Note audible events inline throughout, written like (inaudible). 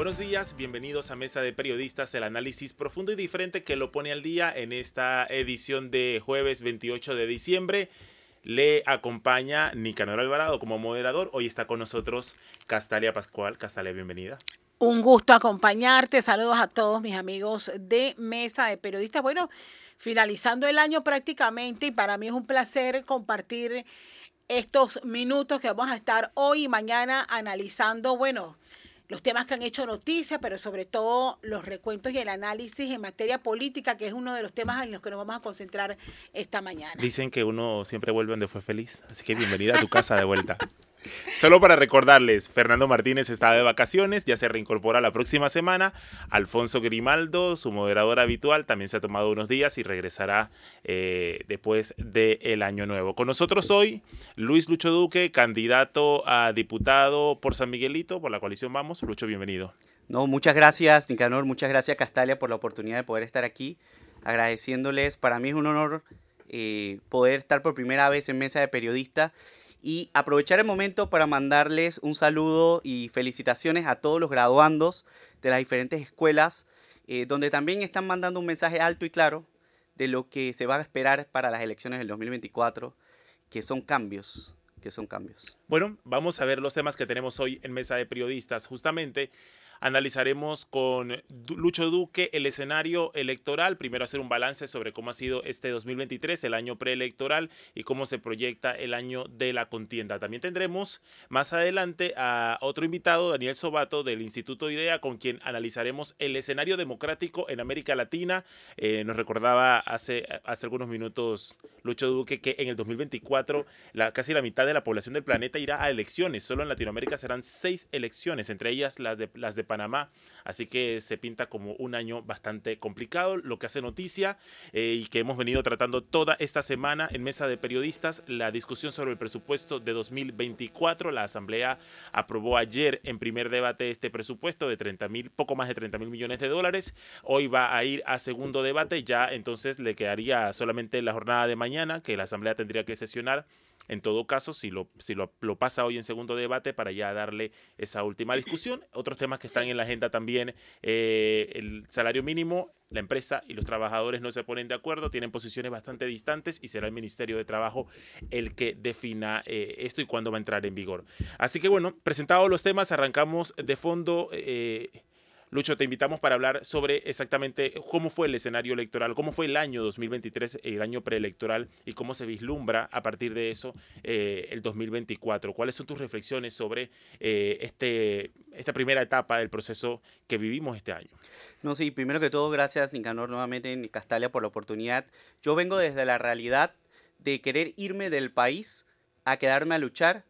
Buenos días, bienvenidos a Mesa de Periodistas, el análisis profundo y diferente que lo pone al día en esta edición de jueves 28 de diciembre. Le acompaña Nicanor Alvarado como moderador. Hoy está con nosotros Castalia Pascual. Castalia, bienvenida. Un gusto acompañarte. Saludos a todos mis amigos de Mesa de Periodistas. Bueno, finalizando el año prácticamente y para mí es un placer compartir estos minutos que vamos a estar hoy y mañana analizando, bueno, los temas que han hecho noticia, pero sobre todo los recuentos y el análisis en materia política, que es uno de los temas en los que nos vamos a concentrar esta mañana. Dicen que uno siempre vuelve donde fue feliz, así que bienvenida a tu casa de vuelta. (laughs) Solo para recordarles, Fernando Martínez está de vacaciones, ya se reincorpora la próxima semana. Alfonso Grimaldo, su moderador habitual, también se ha tomado unos días y regresará eh, después del año nuevo. Con nosotros hoy, Luis Lucho Duque, candidato a diputado por San Miguelito, por la coalición Vamos. Lucho, bienvenido. No, muchas gracias, Nicanor, muchas gracias, Castalia, por la oportunidad de poder estar aquí. Agradeciéndoles, para mí es un honor eh, poder estar por primera vez en mesa de periodista y aprovechar el momento para mandarles un saludo y felicitaciones a todos los graduandos de las diferentes escuelas, eh, donde también están mandando un mensaje alto y claro de lo que se va a esperar para las elecciones del 2024, que son cambios, que son cambios. Bueno, vamos a ver los temas que tenemos hoy en Mesa de Periodistas. Justamente Analizaremos con Lucho Duque el escenario electoral, primero hacer un balance sobre cómo ha sido este 2023, el año preelectoral y cómo se proyecta el año de la contienda. También tendremos más adelante a otro invitado, Daniel Sobato del Instituto IDEA, con quien analizaremos el escenario democrático en América Latina. Eh, nos recordaba hace, hace algunos minutos Lucho Duque que en el 2024 la, casi la mitad de la población del planeta irá a elecciones. Solo en Latinoamérica serán seis elecciones, entre ellas las de, las de Panamá. Así que se pinta como un año bastante complicado, lo que hace noticia eh, y que hemos venido tratando toda esta semana en Mesa de Periodistas, la discusión sobre el presupuesto de 2024. La Asamblea aprobó ayer en primer debate este presupuesto de 30 mil, poco más de 30 mil millones de dólares. Hoy va a ir a segundo debate, ya entonces le quedaría solamente la jornada de mañana que la Asamblea tendría que sesionar en todo caso, si lo, si lo, pasa hoy en segundo debate para ya darle esa última discusión. Otros temas que están en la agenda también, eh, el salario mínimo, la empresa y los trabajadores no se ponen de acuerdo, tienen posiciones bastante distantes y será el Ministerio de Trabajo el que defina eh, esto y cuándo va a entrar en vigor. Así que bueno, presentados los temas, arrancamos de fondo. Eh, Lucho, te invitamos para hablar sobre exactamente cómo fue el escenario electoral, cómo fue el año 2023, el año preelectoral, y cómo se vislumbra a partir de eso eh, el 2024. ¿Cuáles son tus reflexiones sobre eh, este, esta primera etapa del proceso que vivimos este año? No, sí, primero que todo, gracias Nicanor nuevamente en Castalia por la oportunidad. Yo vengo desde la realidad de querer irme del país a quedarme a luchar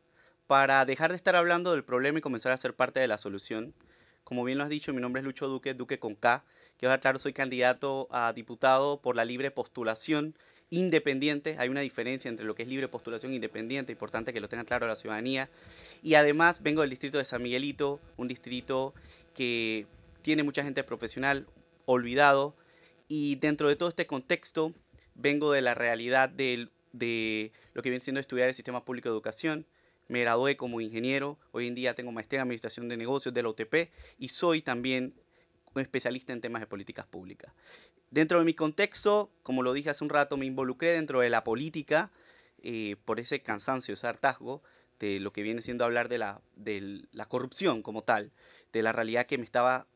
para dejar de estar hablando del problema y comenzar a ser parte de la solución. Como bien lo has dicho, mi nombre es Lucho Duque, Duque con K. Quiero claro, soy candidato a diputado por la libre postulación independiente. Hay una diferencia entre lo que es libre postulación independiente, importante que lo tenga claro la ciudadanía. Y además vengo del distrito de San Miguelito, un distrito que tiene mucha gente profesional, olvidado. Y dentro de todo este contexto, vengo de la realidad de lo que viene siendo estudiar el sistema público de educación me gradué como ingeniero, hoy en día tengo maestría en Administración de Negocios de la UTP y soy también un especialista en temas de políticas públicas. Dentro de mi contexto, como lo dije hace un rato, me involucré dentro de la política eh, por ese cansancio, ese hartazgo de lo que viene siendo hablar de la, de la corrupción como tal, de la realidad que me estaba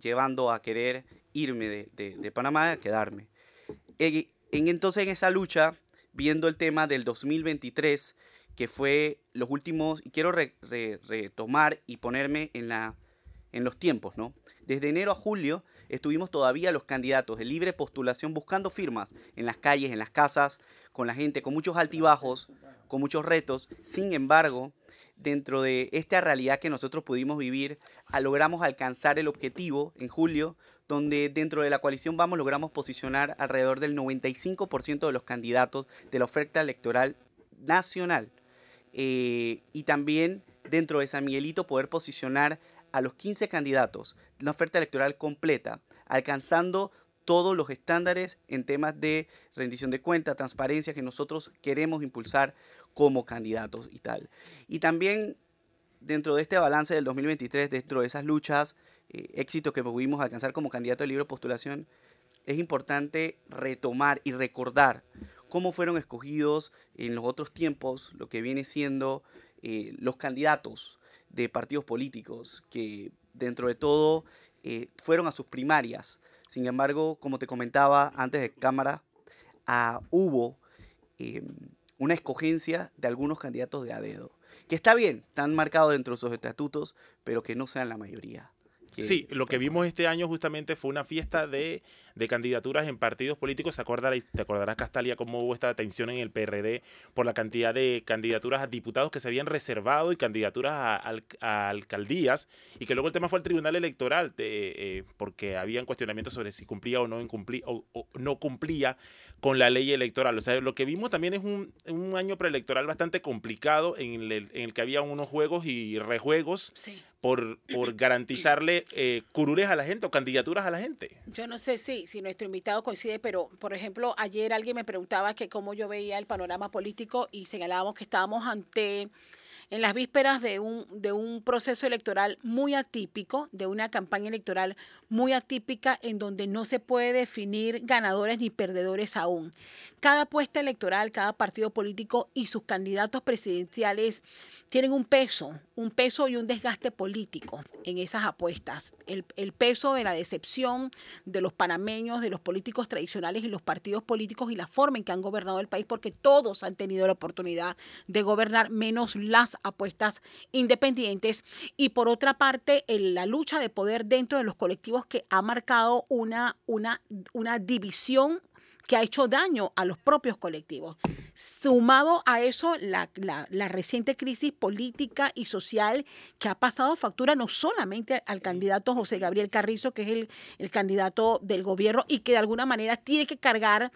llevando a querer irme de, de, Panamá a quedarme. En, entonces en esa lucha, viendo el tema del 2023, que fue los últimos, y quiero retomar y ponerme en, la, en los tiempos, ¿no? Desde enero a julio estuvimos todavía los candidatos de libre postulación buscando firmas en las calles, en las casas, con la gente, con muchos altibajos, con muchos retos. Sin embargo, dentro de esta realidad que nosotros pudimos vivir, logramos alcanzar el objetivo en julio, donde dentro de la coalición Vamos logramos posicionar alrededor del 95% de los candidatos de la oferta electoral nacional. Eh, y también dentro de San Miguelito poder posicionar a los 15 candidatos una oferta electoral completa, alcanzando todos los estándares en temas de rendición de cuentas, transparencia que nosotros queremos impulsar como candidatos y tal. Y también dentro de este balance del 2023, dentro de esas luchas, eh, éxitos que pudimos alcanzar como candidato de libre postulación, es importante retomar y recordar cómo fueron escogidos en los otros tiempos lo que viene siendo eh, los candidatos de partidos políticos que dentro de todo eh, fueron a sus primarias. Sin embargo, como te comentaba antes de cámara, ah, hubo em, una escogencia de algunos candidatos de a dedo, que está bien, están marcados dentro de sus estatutos, pero que no sean la mayoría. sí, lo que vimos este año justamente fue una fiesta de de candidaturas en partidos políticos. ¿Te acordarás, te acordarás Castalia, cómo hubo esta tensión en el PRD por la cantidad de candidaturas a diputados que se habían reservado y candidaturas a, alcaldías? Y que luego el tema fue al Tribunal Electoral, eh, porque habían cuestionamientos sobre si cumplía o no, incumplía, o, no cumplía con la ley electoral. O sea, lo que vimos también es un, un año preelectoral bastante complicado en el, en el, que había unos juegos y rejuegos por, por (clears throat) garantizarle eh, curules a la gente o candidaturas a la gente. Yo no sé si, si nuestro invitado coincide, pero por ejemplo, ayer alguien me preguntaba que cómo yo veía el panorama político y señalábamos que estábamos ante en las vísperas de un, de un proceso electoral muy atípico, de una campaña electoral muy atípica en donde no se puede definir ganadores ni perdedores aún. Cada apuesta electoral, cada partido político y sus candidatos presidenciales tienen un peso, un peso y un desgaste político en esas apuestas. El, el peso de la decepción de los panameños, de los políticos tradicionales y los partidos políticos y la forma en que han gobernado el país, porque todos han tenido la oportunidad de gobernar, menos las apuestas independientes. Y por otra parte, la lucha de poder dentro de los colectivos que ha marcado una, una, una división que ha hecho daño a los propios colectivos. Sumado a eso, la, reciente crisis política y social que ha pasado factura no solamente al candidato José Gabriel Carrizo, que es el, el candidato del gobierno y que de alguna manera tiene que cargar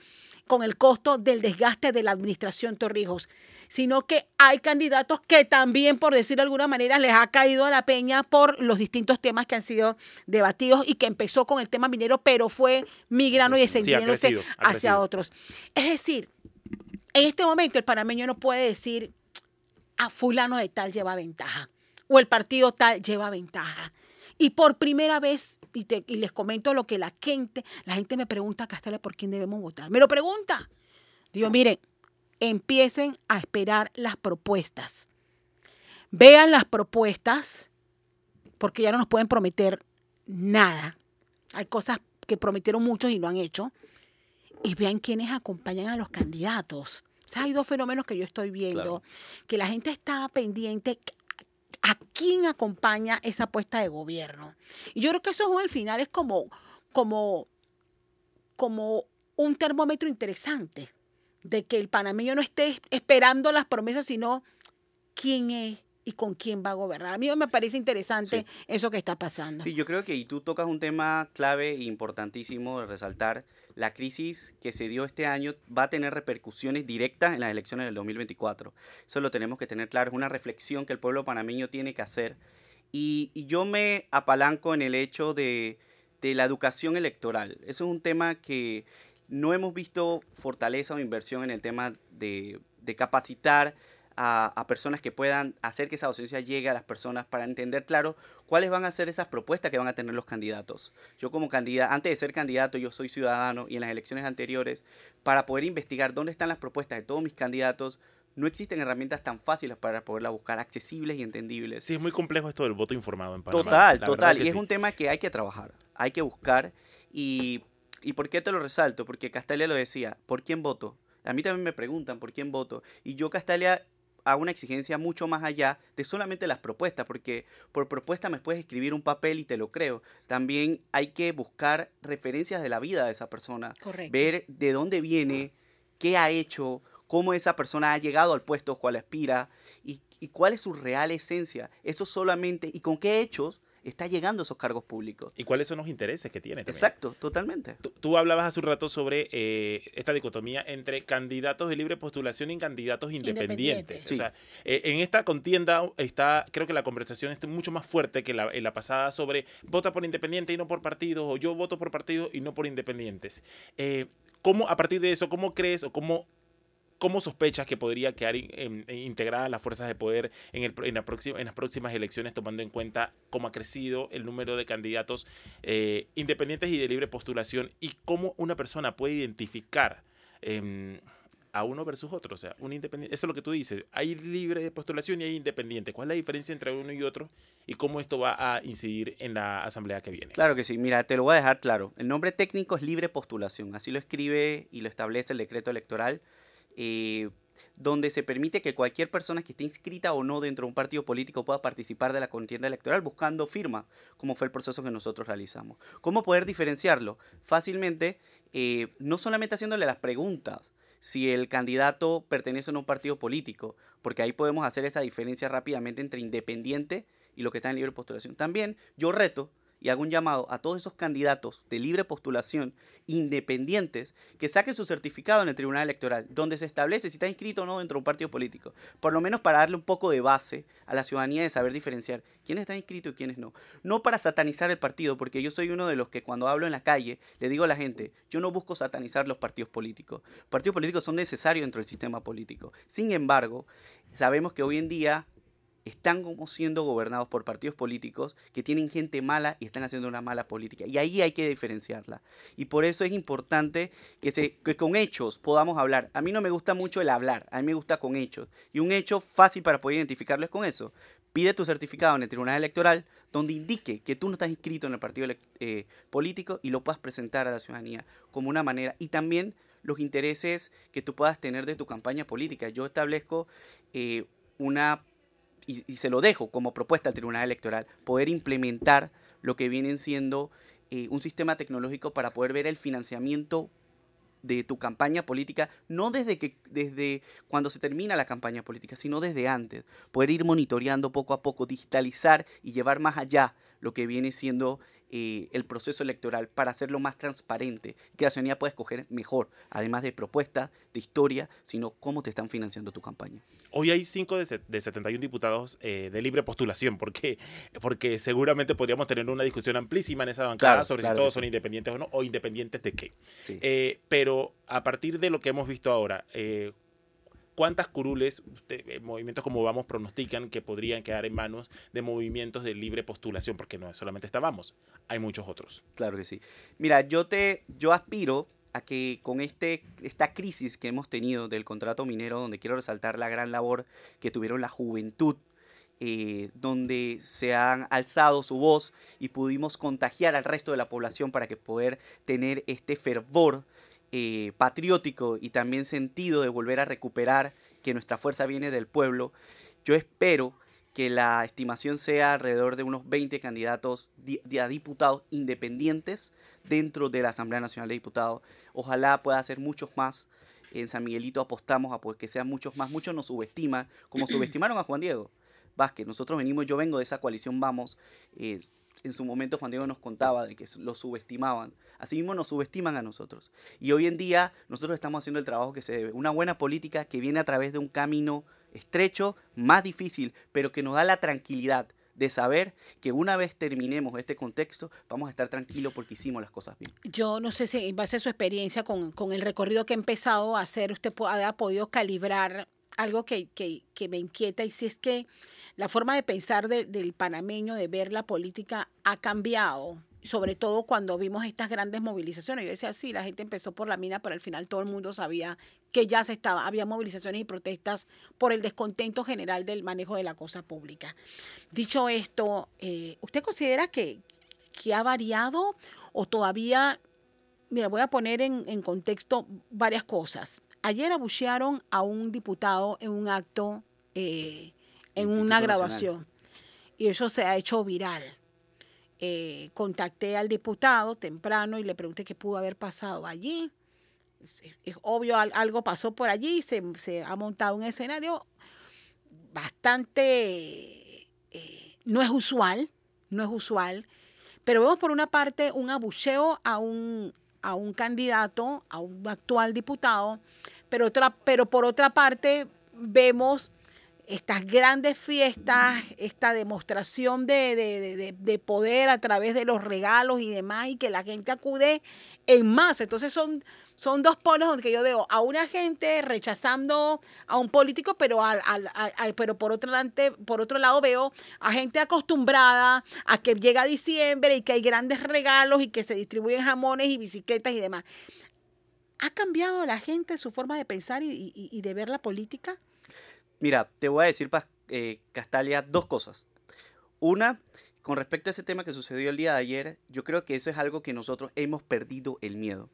con el costo del desgaste de la administración Torrijos, sino que hay candidatos que también, por decir de alguna manera, les ha caído a la peña por los distintos temas que han sido debatidos y que empezó con el tema minero, pero fue migrando y descendiéndose hacia otros. Es decir, en este momento el panameño no puede decir a ah, fulano de tal lleva ventaja o el partido tal lleva ventaja. Y por primera vez, y, les comento lo que la gente, la gente me pregunta, Castalia, ¿por quién debemos votar? Me lo pregunta. Digo, miren, empiecen a esperar las propuestas. Vean las propuestas, porque ya no nos pueden prometer nada. Hay cosas que prometieron muchos y no han hecho. Y vean quiénes acompañan a los candidatos. O sea, hay dos fenómenos que yo estoy viendo, que la gente está pendiente a quién acompaña esa apuesta de gobierno. Y yo creo que eso al final es como, como, como un termómetro interesante de que el panameño no esté esperando las promesas, sino quién es y con quién va a gobernar. A mí me parece interesante eso que está pasando. Sí, yo creo que y tú tocas un tema clave e importantísimo de resaltar. La crisis que se dio este año va a tener repercusiones directas en las elecciones del 2024. Eso lo tenemos que tener claro. Es una reflexión que el pueblo panameño tiene que hacer. Y, y yo me apalanco en el hecho de, de la educación electoral. Eso es un tema que no hemos visto fortaleza o inversión en el tema de, de capacitar a, personas que puedan hacer que esa docencia llegue a las personas para entender claro cuáles van a ser esas propuestas que van a tener los candidatos. Yo como candidato, antes de ser candidato, yo soy ciudadano y en las elecciones anteriores, para poder investigar dónde están las propuestas de todos mis candidatos, no existen herramientas tan fáciles para poderlas buscar, accesibles y entendibles. Sí, es muy complejo esto del voto informado en Panamá. Total, total. Y es un tema que hay que trabajar, hay que buscar. Y, ¿Y por qué te lo resalto? Porque Castalia lo decía, ¿por quién voto? A mí también me preguntan por quién voto. Y yo, Castalia, a una exigencia mucho más allá de solamente las propuestas, porque por propuesta me puedes escribir un papel y te lo creo. También hay que buscar referencias de la vida de esa persona, ver de dónde viene, qué ha hecho, cómo esa persona ha llegado al puesto al cual aspira y, y cuál es su real esencia. Eso solamente, y con qué hechos está llegando a esos cargos públicos. ¿Y cuáles son los intereses que tiene? Exacto, totalmente. Tú, hablabas hace un rato sobre eh, esta dicotomía entre candidatos de libre postulación y candidatos independientes. O sea, eh, en esta contienda está, creo que la conversación está mucho más fuerte que la, en la pasada sobre vota por independiente y no por partidos, o yo voto por partidos y no por independientes. Eh, ¿Cómo, a partir de eso, cómo crees o cómo ¿Cómo sospechas que podría quedar integrada las fuerzas de poder en, el, en, la próxima, en, las próximas elecciones, tomando en cuenta cómo ha crecido el número de candidatos eh, independientes y de libre postulación y cómo una persona puede identificar em, a uno versus otro? O sea, un independiente, eso es lo que tú dices, hay libre postulación y hay independiente. ¿Cuál es la diferencia entre uno y otro y cómo esto va a incidir en la asamblea que viene? Claro que sí, mira, te lo voy a dejar claro. El nombre técnico es libre postulación, así lo escribe y lo establece el decreto electoral. Eh, donde se permite que cualquier persona que esté inscrita o no dentro de un partido político pueda participar de la contienda electoral buscando firma, como fue el proceso que nosotros realizamos. ¿Cómo poder diferenciarlo? Fácilmente, eh, no solamente haciéndole las preguntas, si el candidato pertenece a un partido político, porque ahí podemos hacer esa diferencia rápidamente entre independiente y lo que está en libre postulación. También yo reto y hago un llamado a todos esos candidatos de libre postulación independientes que saquen su certificado en el Tribunal Electoral, donde se establece si está inscrito o no dentro de un partido político, por lo menos para darle un poco de base a la ciudadanía de saber diferenciar quiénes están inscritos y quiénes no. No para satanizar el partido, porque yo soy uno de los que cuando hablo en la calle le digo a la gente, yo no busco satanizar los partidos políticos. Partidos políticos son necesarios dentro del sistema político. Sin embargo, sabemos que hoy en día están como siendo gobernados por partidos políticos que tienen gente mala y están haciendo una mala política. Y ahí hay que diferenciarla. Y por eso es importante que, se, que con hechos podamos hablar. A mí no me gusta mucho el hablar, a mí me gusta con hechos. Y un hecho fácil para poder identificarlo es con eso. Pide tu certificado en el Tribunal Electoral donde indique que tú no estás inscrito en el partido eh, político y lo puedas presentar a la ciudadanía como una manera. Y también los intereses que tú puedas tener de tu campaña política. Yo establezco eh, una y, se lo dejo como propuesta al Tribunal Electoral, poder implementar lo que vienen siendo eh, un sistema tecnológico para poder ver el financiamiento de tu campaña política, no desde, que, desde cuando se termina la campaña política, sino desde antes. Poder ir monitoreando poco a poco, digitalizar y llevar más allá lo que viene siendo eh, el proceso electoral para hacerlo más transparente, que la ciudadanía pueda escoger mejor, además de propuestas, de historia, sino cómo te están financiando tu campaña. Hoy hay 5 de, de, 71 diputados eh, de libre postulación, porque, porque seguramente podríamos tener una discusión amplísima en esa bancada sobre si todos son independientes o no, o independientes de qué. Eh, pero a partir de lo que hemos visto ahora, ¿Cuántas curules, eh, movimientos como vamos, pronostican que podrían quedar en manos de movimientos de libre postulación? Porque no solamente estábamos, hay muchos otros. Claro que sí. Mira, yo, te, yo aspiro a que con este, esta crisis que hemos tenido del contrato minero, donde quiero resaltar la gran labor que tuvieron la juventud eh, donde se han alzado su voz y pudimos contagiar al resto de la población para que poder tener este fervor eh, patriótico y también sentido de volver a recuperar que nuestra fuerza viene del pueblo, yo espero que la estimación sea alrededor de unos 20 candidatos a diputados independientes dentro de la Asamblea Nacional de Diputados. Ojalá pueda ser muchos más. En San Miguelito apostamos a que sean muchos más. Muchos nos subestiman, como (clears throat) subestimaron a Juan Diego Vázquez. Nosotros venimos, yo vengo de esa coalición Vamos. Eh, en su momento Juan Diego nos contaba de que lo subestimaban. Asimismo nos subestiman a nosotros. Y hoy en día nosotros estamos haciendo el trabajo que se debe. Una buena política que viene a través de un camino estrecho, más difícil, pero que nos da la tranquilidad de saber que una vez terminemos este contexto, vamos a estar tranquilos porque hicimos las cosas bien. Yo no sé si en base a su experiencia con, con el recorrido que ha empezado a hacer, usted ha podido calibrar algo que, que, me inquieta y si es que la forma de pensar del panameño, de ver la política, ha cambiado, sobre todo cuando vimos estas grandes movilizaciones. Yo decía, sí, la gente empezó por la mina, pero al final todo el mundo sabía que ya se estaba, había movilizaciones y protestas por el descontento general del manejo de la cosa pública. Dicho esto, eh, ¿usted considera que, que ha variado o todavía, mira, voy a poner en, en contexto varias cosas. Ayer abuchearon a un diputado en un acto eh, en una grabación. Y eso se ha hecho viral. Eh, contacté al diputado temprano y le pregunté qué pudo haber pasado allí. Es, obvio, algo pasó por allí, se, se ha montado un escenario bastante, eh, no es usual, no es usual, pero vemos por una parte un abucheo a un, a un candidato, a un actual diputado, pero, otra, pero por otra parte vemos estas grandes fiestas, esta demostración de, poder a través de los regalos y demás, y que la gente acude en más. Entonces son, son dos polos donde yo veo a una gente rechazando a un político, pero, al, pero por, otro por otro lado veo a gente acostumbrada a que llega diciembre y que hay grandes regalos y que se distribuyen jamones y bicicletas y demás. ¿Ha cambiado la gente su forma de pensar y, de ver la política? Mira, te voy a decir, eh, Castalia, dos cosas. Una, con respecto a ese tema que sucedió el día de ayer, yo creo que eso es algo que nosotros hemos perdido el miedo.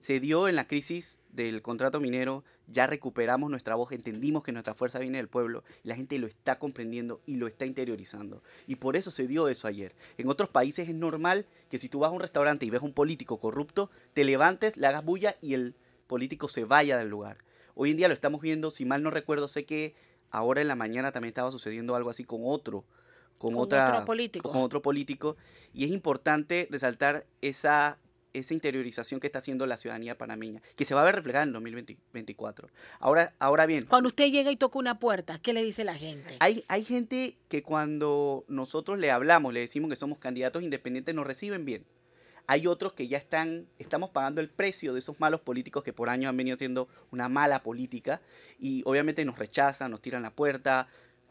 Se dio en la crisis del contrato minero, ya recuperamos nuestra voz, entendimos que nuestra fuerza viene del pueblo, y la gente lo está comprendiendo y lo está interiorizando. Y por eso se dio eso ayer. En otros países es normal que si tú vas a un restaurante y ves a un político corrupto, te levantes, le hagas bulla y el político se vaya del lugar. Hoy en día lo estamos viendo, si mal no recuerdo, sé que ahora en la mañana también estaba sucediendo algo así con otro con, otro político. con otro político. Y es importante resaltar esa, esa interiorización que está haciendo la ciudadanía panameña, que se va a ver reflejada en 2024. Ahora, ahora bien. Cuando usted llega y toca una puerta, ¿qué le dice la gente? Hay, hay gente que cuando nosotros le hablamos, le decimos que somos candidatos independientes, nos reciben bien. Hay otros que ya están, estamos pagando el precio de esos malos políticos que por años han venido haciendo una mala política y obviamente nos rechazan, nos tiran la puerta,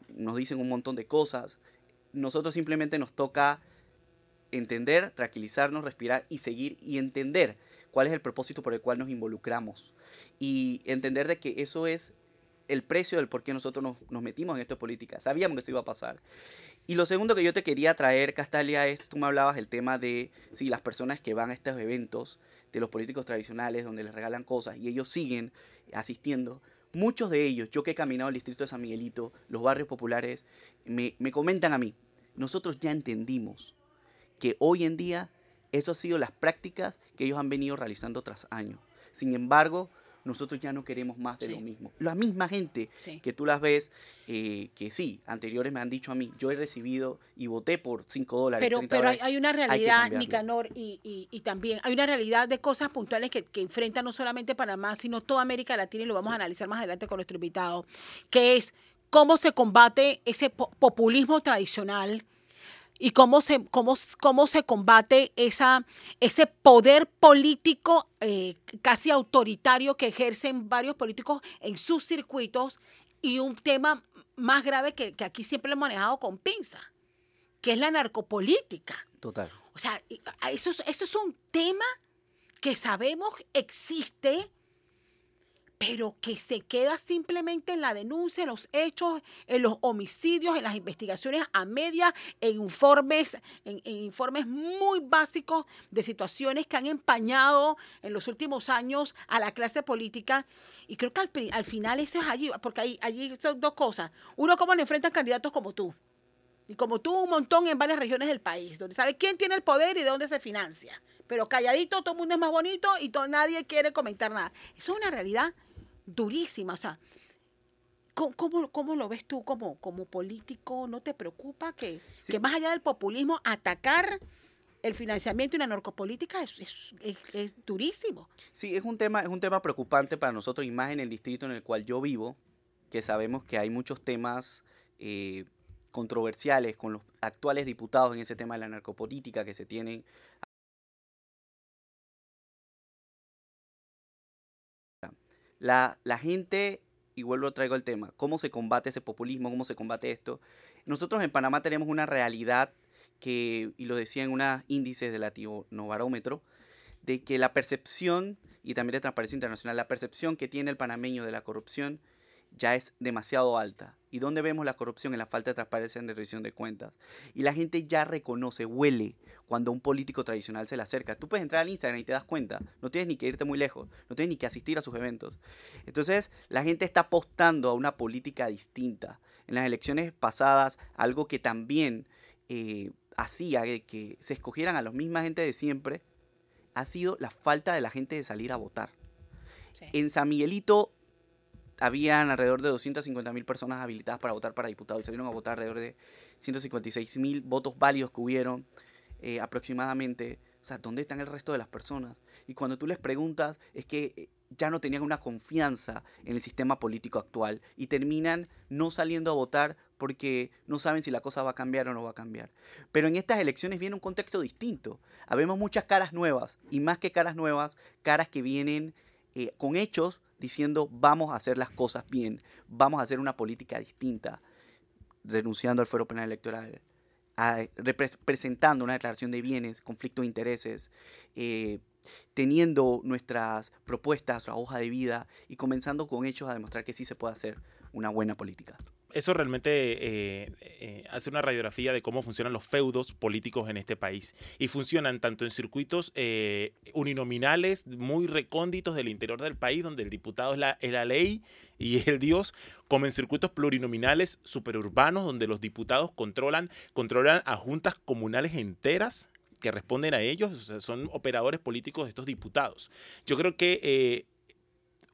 nos dicen un montón de cosas nosotros simplemente nos toca entender, tranquilizarnos, respirar y seguir y entender cuál es el propósito por el cual nos involucramos. Y entender de que eso es el precio del por qué nosotros nos, metimos en esta política. Sabíamos que eso iba a pasar. Y lo segundo que yo te quería traer, Castalia, es, tú me hablabas del tema de, si las personas que van a estos eventos de los políticos tradicionales, donde les regalan cosas y ellos siguen asistiendo, muchos de ellos, yo que he caminado el distrito de San Miguelito, los barrios populares, me, me comentan a mí, nosotros ya entendimos que hoy en día eso ha sido las prácticas que ellos han venido realizando tras años. Sin embargo, nosotros ya no queremos más de lo mismo. La misma gente que tú las ves, eh, que sí, anteriores me han dicho a mí, yo he recibido y voté por 5 dólares. Pero, pero hay una realidad, Nicanor, y, y, también hay una realidad de cosas puntuales que, que enfrenta no solamente Panamá, sino toda América Latina, y lo vamos a analizar más adelante con nuestro invitado, que es cómo se combate ese populismo tradicional y cómo se, cómo, cómo se combate esa, ese poder político eh, casi autoritario que ejercen varios políticos en sus circuitos y un tema más grave que, que aquí siempre lo he manejado con pinza, que es la narcopolítica. Total. O sea, eso, eso es un tema que sabemos existe, pero que se queda simplemente en la denuncia, en los hechos, en los homicidios, en las investigaciones a media, en informes, en, informes muy básicos de situaciones que han empañado en los últimos años a la clase política. Y creo que al, final eso es allí, porque ahí, allí son dos cosas. Uno, cómo le enfrentan candidatos como tú. Y como tú, un montón en varias regiones del país, donde sabe quién tiene el poder y de dónde se financia. Pero calladito, todo el mundo es más bonito y todo, nadie quiere comentar nada. Eso es una realidad durísima. O sea, ¿cómo, cómo, lo ves tú como, como político? ¿No te preocupa que, que más allá del populismo, atacar el financiamiento y la narcopolítica es, es, es, durísimo? Sí, es un, tema, es un tema preocupante para nosotros y más en el distrito en el cual yo vivo, que sabemos que hay muchos temas... Eh, controversiales con los actuales diputados en ese tema de la narcopolítica que se tienen La, gente, y vuelvo traigo el tema, ¿cómo se combate ese populismo? ¿Cómo se combate esto? Nosotros en Panamá tenemos una realidad que, y lo decía en unos índices de Latinobarómetro, de que la percepción, y también de Transparencia Internacional, la percepción que tiene el panameño de la corrupción ya es demasiado alta. ¿Y dónde vemos la corrupción? En la falta de transparencia en la revisión de cuentas. Y la gente ya reconoce, huele cuando un político tradicional se le acerca. Tú puedes entrar al Instagram y te das cuenta. No tienes ni que irte muy lejos. No tienes ni que asistir a sus eventos. Entonces, la gente está apostando a una política distinta. En las elecciones pasadas, algo que también eh, hacía que se escogieran a la misma gente de siempre, ha sido la falta de la gente de salir a votar. En San Miguelito habían alrededor de 250 mil personas habilitadas para votar para diputados. Salieron a votar alrededor de 156 mil votos válidos que hubieron eh, aproximadamente. O sea, ¿dónde están el resto de las personas? Y cuando tú les preguntas, es que eh, ya no tenían una confianza en el sistema político actual y terminan no saliendo a votar porque no saben si la cosa va a cambiar o no va a cambiar. Pero en estas elecciones viene un contexto distinto. Habemos muchas caras nuevas y más que caras nuevas, caras que vienen eh, con hechos diciendo vamos a hacer las cosas bien, vamos a hacer una política distinta, renunciando al fuero penal electoral, presentando una declaración de bienes, conflicto de intereses, eh, teniendo nuestras propuestas, nuestra hoja de vida y comenzando con hechos a demostrar que sí se puede hacer una buena política eso realmente eh, eh, hace una radiografía de cómo funcionan los feudos políticos en este país. Y funcionan tanto en circuitos eh, uninominales muy recónditos del interior del país, donde el diputado es la, ley y es el Dios, como en circuitos plurinominales superurbanos, donde los diputados controlan, controlan a juntas comunales enteras que responden a ellos, son operadores políticos de estos diputados. Yo creo que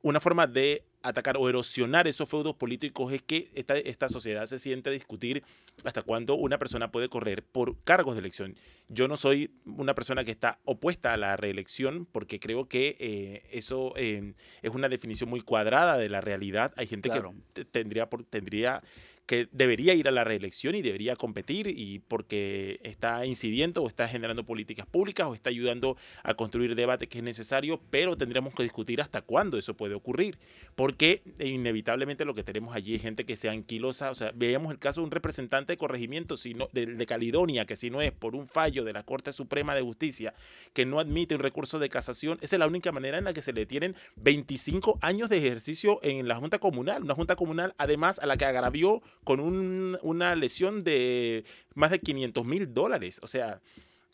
una forma de atacar o erosionar esos feudos políticos es que esta, esta sociedad se siente a discutir hasta cuándo una persona puede correr por cargos de elección. Yo no soy una persona que está opuesta a la reelección porque creo que eh, eso eh, es una definición muy cuadrada de la realidad. Hay gente que tendría, tendría que debería ir a la reelección y debería competir y porque está incidiendo o está generando políticas públicas o está ayudando a construir debate que es necesario, pero tendríamos que discutir hasta cuándo eso puede ocurrir, porque inevitablemente lo que tenemos allí es gente que sea anquilosa, o sea, veamos el caso de un representante de corregimiento sino, de, de Caledonia, que si no es por un fallo de la Corte Suprema de Justicia que no admite un recurso de casación, esa es la única manera en la que se le tienen 25 años de ejercicio en la Junta Comunal, una Junta Comunal además a la que agravió con una lesión de más de 500 mil dólares. O sea,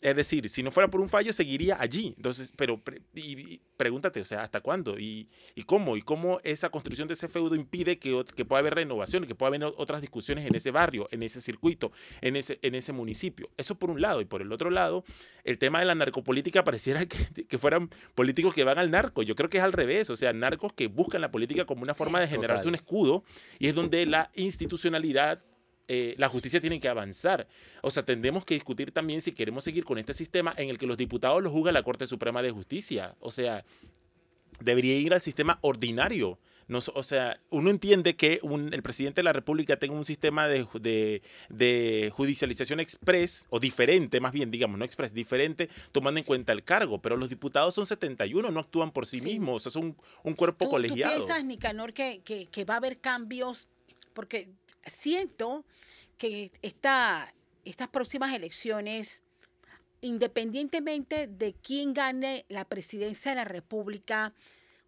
es decir, si no fuera por un fallo, seguiría allí. Entonces, pero y, pregúntate, o sea, ¿hasta cuándo? ¿Y, ¿Y, cómo? ¿Y cómo esa construcción de ese feudo impide que, que pueda haber renovación, que pueda haber otras discusiones en ese barrio, en ese circuito, en ese, en ese municipio? Eso por un lado. Y por el otro lado, el tema de la narcopolítica pareciera que, (laughs) que fueran políticos que van al narco. Yo creo que es al revés. O sea, narcos que buscan la política como una forma de generarse un escudo y es donde la institucionalidad eh, la justicia tiene que avanzar. O sea, tendremos que discutir también si queremos seguir con este sistema en el que los diputados lo juzga la Corte Suprema de Justicia. O sea, debería ir al sistema ordinario. No, o sea, uno entiende que el presidente de la República tenga un sistema de, de, judicialización express, o diferente, más bien, digamos, no express, diferente, tomando en cuenta el cargo, pero los diputados son 71, no actúan por sí, mismos, es un, un cuerpo colegiado. ¿Tú piensas, Nicanor, que, que, que va a haber cambios? Porque siento que esta, estas próximas elecciones, independientemente de quién gane la presidencia de la República,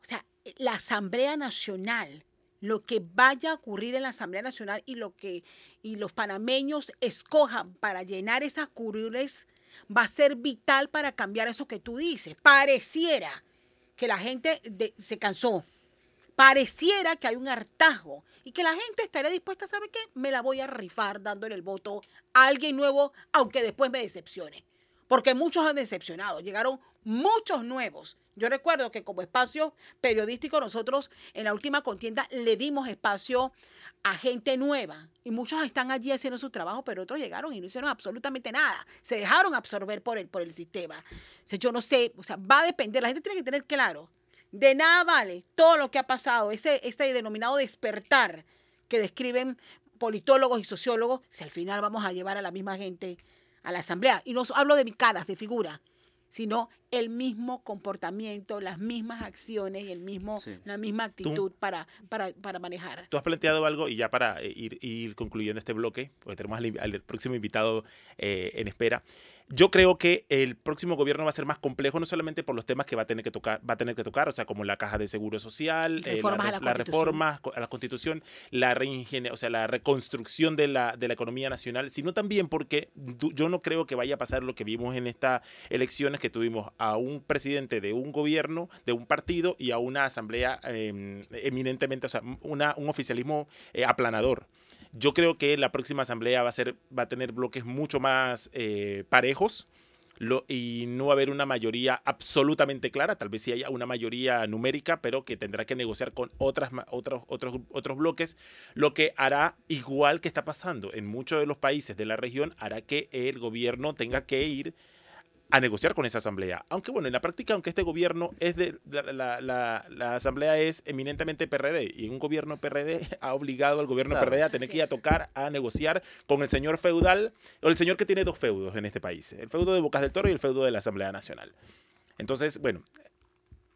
o sea, la Asamblea Nacional, lo que vaya a ocurrir en la Asamblea Nacional y lo que y los panameños escojan para llenar esas curules va a ser vital para cambiar eso que tú dices. Pareciera que la gente se cansó pareciera que hay un hartazgo y que la gente estaría dispuesta, ¿sabe qué? Me la voy a rifar dándole el voto a alguien nuevo, aunque después me decepcione. Porque muchos han decepcionado, llegaron muchos nuevos. Yo recuerdo que como espacio periodístico nosotros en la última contienda le dimos espacio a gente nueva y muchos están allí haciendo su trabajo, pero otros llegaron y no hicieron absolutamente nada. Se dejaron absorber por el, por el sistema. Yo no sé, o sea, va a depender, la gente tiene que tener claro de nada vale todo lo que ha pasado, ese, este denominado despertar que describen politólogos y sociólogos, si al final vamos a llevar a la misma gente a la asamblea. Y no hablo de mi caras, de figura, sino el mismo comportamiento, las mismas acciones y el mismo, la misma actitud para, para, manejar. Tú has planteado algo y ya para eh, ir, ir concluyendo este bloque, porque tenemos al, próximo invitado eh, en espera. Yo creo que el próximo gobierno va a ser más complejo, no solamente por los temas que va a tener que tocar, va a tener que tocar, o sea, como la caja de seguro social, eh, la, la, reforma a la constitución, la o sea, la reconstrucción de la, de la economía nacional, sino también porque yo no creo que vaya a pasar lo que vimos en estas elecciones que tuvimos a un presidente de un gobierno, de un partido y a una asamblea em, eminentemente, o sea, una, un oficialismo eh, aplanador. Yo creo que la próxima asamblea va a, ser, va a tener bloques mucho más eh, parejos y no va a haber una mayoría absolutamente clara, tal vez sí haya una mayoría numérica, pero que tendrá que negociar con otras, otros, otros, otros bloques, lo que hará, igual que está pasando en muchos de los países de la región, hará que el gobierno tenga que ir a negociar con esa asamblea. Aunque bueno, en la práctica, aunque este gobierno es de la, la, asamblea es eminentemente PRD y un gobierno PRD (laughs) ha obligado al gobierno PRD a tener que ir a tocar a negociar con el señor feudal o el señor que tiene dos feudos en este país, el feudo de Bocas del Toro y el feudo de la Asamblea Nacional. Entonces, bueno,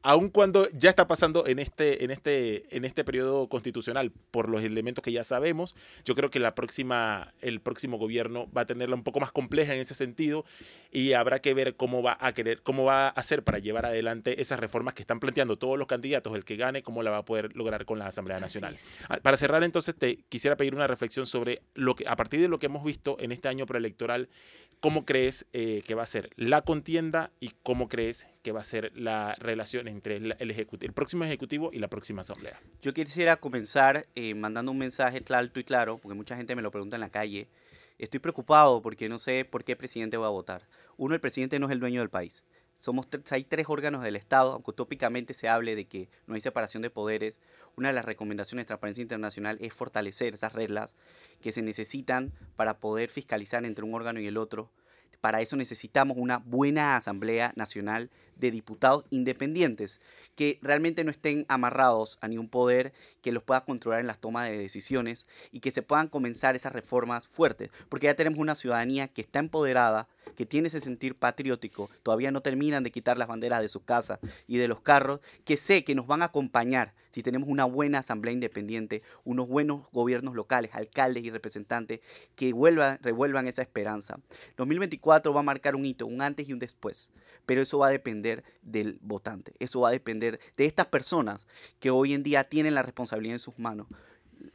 aun cuando ya está pasando en este, en este, en este periodo constitucional, por los elementos que ya sabemos, yo creo que la próxima, el próximo gobierno va a tenerla un poco más compleja en ese sentido y habrá que ver cómo va a querer, cómo va a hacer para llevar adelante esas reformas que están planteando todos los candidatos, el que gane, cómo la va a poder lograr con la Asamblea Nacional. Ah, para cerrar entonces, te quisiera pedir una reflexión sobre lo que, a partir de lo que hemos visto en este año preelectoral, ¿cómo crees eh, que va a ser la contienda y cómo crees que va a ser la relación entre el, próximo Ejecutivo y la próxima Asamblea? Yo quisiera comenzar eh, mandando un mensaje alto y claro, porque mucha gente me lo pregunta en la calle. Estoy preocupado porque no sé por qué presidente voy a votar. Uno, el presidente no es el dueño del país. Somos, hay tres órganos del Estado, aunque utópicamente se hable de que no hay separación de poderes. Una de las recomendaciones de Transparencia Internacional es fortalecer esas reglas que se necesitan para poder fiscalizar entre un órgano y el otro. Para eso necesitamos una buena Asamblea Nacional de diputados independientes que realmente no estén amarrados a ningún poder que los pueda controlar en las tomas de decisiones y que se puedan comenzar esas reformas fuertes, porque ya tenemos una ciudadanía que está empoderada, que tiene ese sentir patriótico, todavía no terminan de quitar las banderas de su casa y de los carros, que sé que nos van a acompañar si tenemos una buena asamblea independiente, unos buenos gobiernos locales, alcaldes y representantes que vuelvan, revuelvan esa esperanza. 2024 va a marcar un hito, un antes y un después, pero eso va a depender del votante. Eso va a depender de estas personas que hoy en día tienen la responsabilidad en sus manos.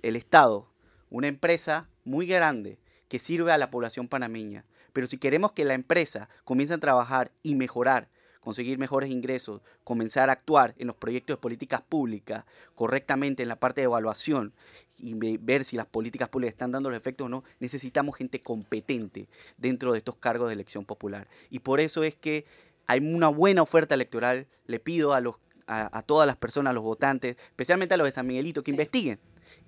El Estado, una empresa muy grande que sirve a la población panameña. Pero si queremos que la empresa comience a trabajar y mejorar, conseguir mejores ingresos, comenzar a actuar en los proyectos de políticas públicas correctamente en la parte de evaluación y ver si las políticas públicas están dando los efectos o no, necesitamos gente competente dentro de estos cargos de elección popular. Y por eso es que hay una buena oferta electoral. Le pido a, los, a, todas las personas, a los votantes, especialmente a los de San Miguelito, que investiguen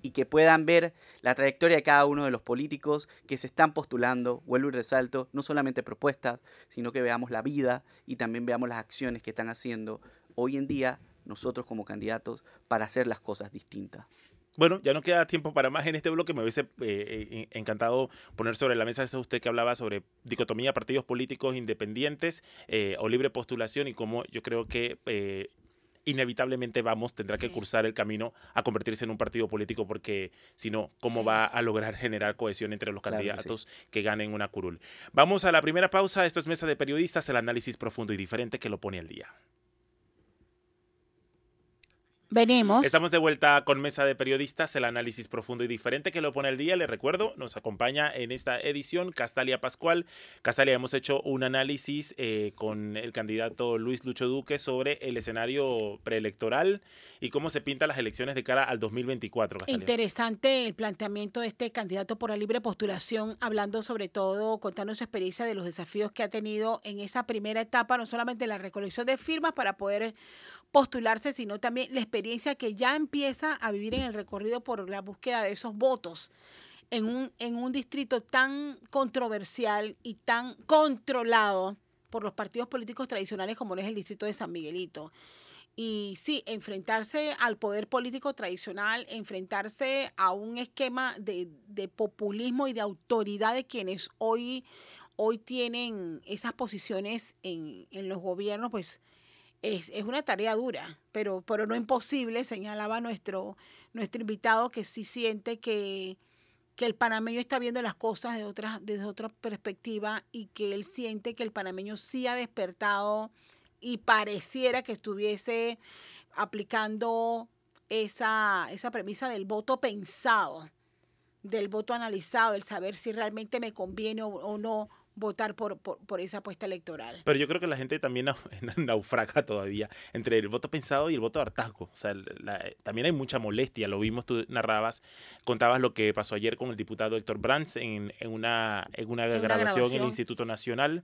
y que puedan ver la trayectoria de cada uno de los políticos que se están postulando, vuelvo y resalto, no solamente propuestas, sino que veamos la vida y también veamos las acciones que están haciendo hoy en día nosotros como candidatos para hacer las cosas distintas. Bueno, ya no queda tiempo para más en este bloque. Me hubiese eh, eh, encantado poner sobre la mesa eso usted que hablaba sobre dicotomía, partidos políticos independientes eh, o libre postulación y cómo yo creo que inevitablemente vamos, tendrá que cursar el camino a convertirse en un partido político porque si no, ¿cómo va a lograr generar cohesión entre los candidatos que, que ganen una curul? Vamos a la primera pausa. Esto es Mesa de Periodistas, el análisis profundo y diferente que lo pone al día. Venimos. Estamos de vuelta con Mesa de Periodistas, el análisis profundo y diferente que lo pone el día. Le recuerdo, nos acompaña en esta edición Castalia Pascual. Castalia, hemos hecho un análisis eh, con el candidato Luis Lucho Duque sobre el escenario preelectoral y cómo se pintan las elecciones de cara al 2024. Interesante el planteamiento de este candidato por la libre postulación, hablando sobre todo, contando su experiencia de los desafíos que ha tenido en esa primera etapa, no solamente la recolección de firmas para poder postularse, sino también la experiencia que ya empieza a vivir en el recorrido por la búsqueda de esos votos en un, en un distrito tan controversial y tan controlado por los partidos políticos tradicionales como es el distrito de San Miguelito. Y sí, enfrentarse al poder político tradicional, enfrentarse a un esquema de, de populismo y de autoridad de quienes hoy, hoy tienen esas posiciones en, en los gobiernos, pues es, una tarea dura, pero, pero no imposible, señalaba nuestro, nuestro invitado que sí siente que, que el panameño está viendo las cosas de otra, desde otra perspectiva y que él siente que el panameño sí ha despertado y pareciera que estuviese aplicando esa, esa premisa del voto pensado, del voto analizado, el saber si realmente me conviene o no votar por, por, esa apuesta electoral. Pero yo creo que la gente también (laughs) naufraga todavía entre el voto pensado y el voto de hartazgo. O sea, también hay mucha molestia, lo vimos, tú narrabas, contabas lo que pasó ayer con el diputado Héctor Brands en, en, una, en una, grabación, en el Instituto Nacional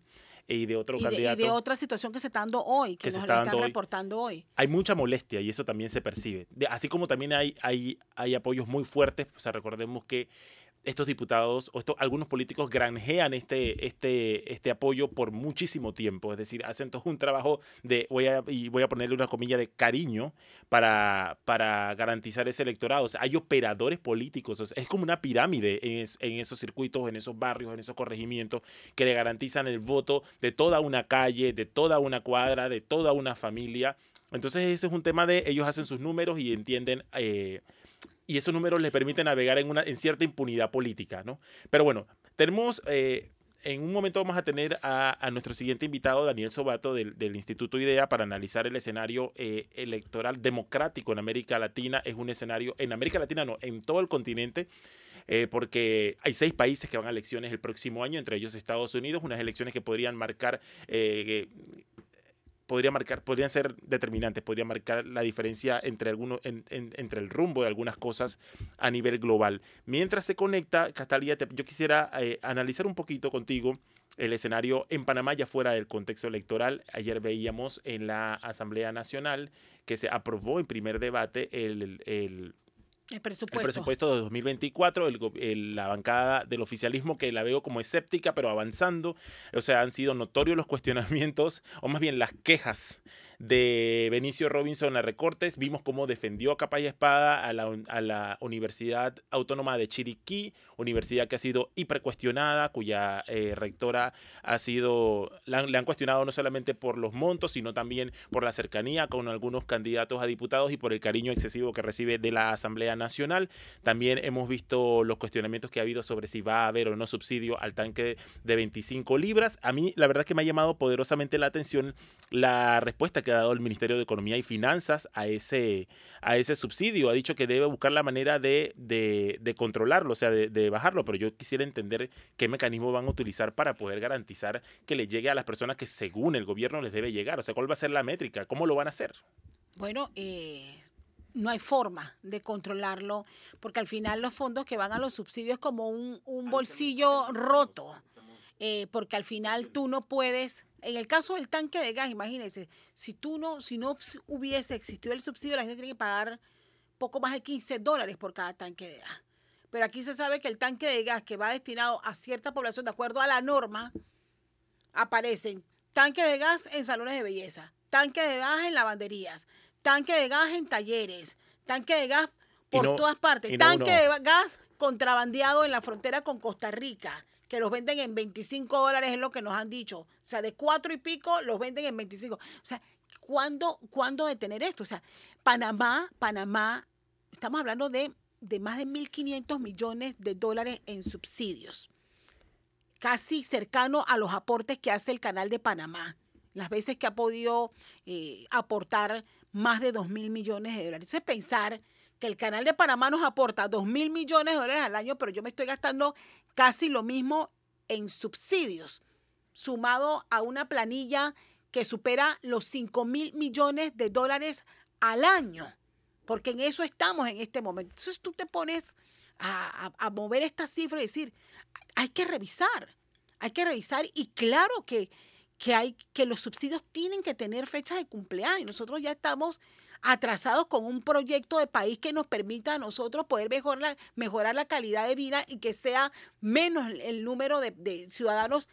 y de otro candidato. y de otra situación que se está dando hoy, que, nos están reportando hoy. Hay mucha molestia y eso también se percibe. así como también hay, hay, hay apoyos muy fuertes, o sea, recordemos que estos diputados o algunos políticos granjean este, este, este apoyo por muchísimo tiempo. Es decir, hacen un trabajo de, voy a, y voy a ponerle una comilla de cariño para, para garantizar ese electorado. O sea, hay operadores políticos. es como una pirámide en, en, esos circuitos, en esos barrios, en esos corregimientos que le garantizan el voto de toda una calle, de toda una cuadra, de toda una familia Entonces ese es un tema de ellos hacen sus números y entienden... Eh, y esos números les permiten navegar en, una, en cierta impunidad política, ¿no? Pero bueno, tenemos eh, en un momento vamos a tener a, nuestro siguiente invitado, Daniel Sobato, del, Instituto IDEA, para analizar el escenario eh, electoral democrático en América Latina. Es un escenario, en América Latina no, en todo el continente. Eh, porque hay seis países que van a elecciones el próximo año, entre ellos Estados Unidos, unas elecciones que podrían marcar podría marcar, podrían ser determinantes, podría marcar la diferencia entre, algunos, entre el rumbo de algunas cosas a nivel global. Mientras se conecta, Castalia, yo quisiera eh, analizar un poquito contigo el escenario en Panamá ya fuera del contexto electoral. Ayer veíamos en la Asamblea Nacional que se aprobó en primer debate el el presupuesto. el presupuesto. de 2024, la bancada del oficialismo que la veo como escéptica, pero avanzando. O sea, han sido notorios los cuestionamientos, o más bien las quejas de Benicio Robinson a recortes. Vimos cómo defendió a capa y espada a la, a la Universidad Autónoma de Chiriquí, universidad que ha sido hipercuestionada, cuya eh, rectora ha sido, le han cuestionado no solamente por los montos, sino también por la cercanía con algunos candidatos a diputados y por el cariño excesivo que recibe de la Asamblea Nacional. También hemos visto los cuestionamientos que ha habido sobre si va a haber o no subsidio al tanque de 25 libras. A mí la verdad es que me ha llamado poderosamente la atención la respuesta que ha dado el Ministerio de Economía y Finanzas a ese, a ese subsidio. Ha dicho que debe buscar la manera de, de, controlarlo, o sea, de, bajarlo, pero yo quisiera entender qué mecanismo van a utilizar para poder garantizar que le llegue a las personas que según el gobierno les debe llegar. O sea, ¿cuál va a ser la métrica? ¿Cómo lo van a hacer? Bueno, eh, no hay forma de controlarlo, porque al final los fondos que van a los subsidios es como un, un bolsillo roto. Eh, porque al final tú no puedes, en el caso del tanque de gas, imagínense, si tú no, si no hubiese existido el subsidio, la gente tiene que pagar poco más de 15 dólares por cada tanque de gas. Pero aquí se sabe que el tanque de gas que va destinado a cierta población de acuerdo a la norma, aparecen tanque de gas en salones de belleza, tanque de gas en lavanderías, tanque de gas en talleres, tanque de gas por todas partes, tanque de gas contrabandeado en la frontera con Costa Rica que los venden en 25 dólares, es lo que nos han dicho. O sea, de cuatro y pico los venden en 25. O sea, ¿cuándo, ¿cuándo detener esto? O sea, Panamá, Panamá, estamos hablando de, de más de 1.500 millones de dólares en subsidios. Casi cercano a los aportes que hace el canal de Panamá. Las veces que ha podido eh, aportar más de 2 mil millones de dólares. Entonces, pensar que el canal de Panamá nos aporta 2 mil millones de dólares al año, pero yo me estoy gastando casi lo mismo en subsidios, sumado a una planilla que supera los 5 mil millones de dólares al año, porque en eso estamos en este momento. Entonces tú te pones a, mover esta cifra y decir, hay que revisar, hay que revisar y claro que, que, hay, que los subsidios tienen que tener fechas de cumpleaños. Nosotros ya estamos atrasados con un proyecto de país que nos permita a nosotros poder mejorar, mejorar la calidad de vida y que sea menos el número de, ciudadanos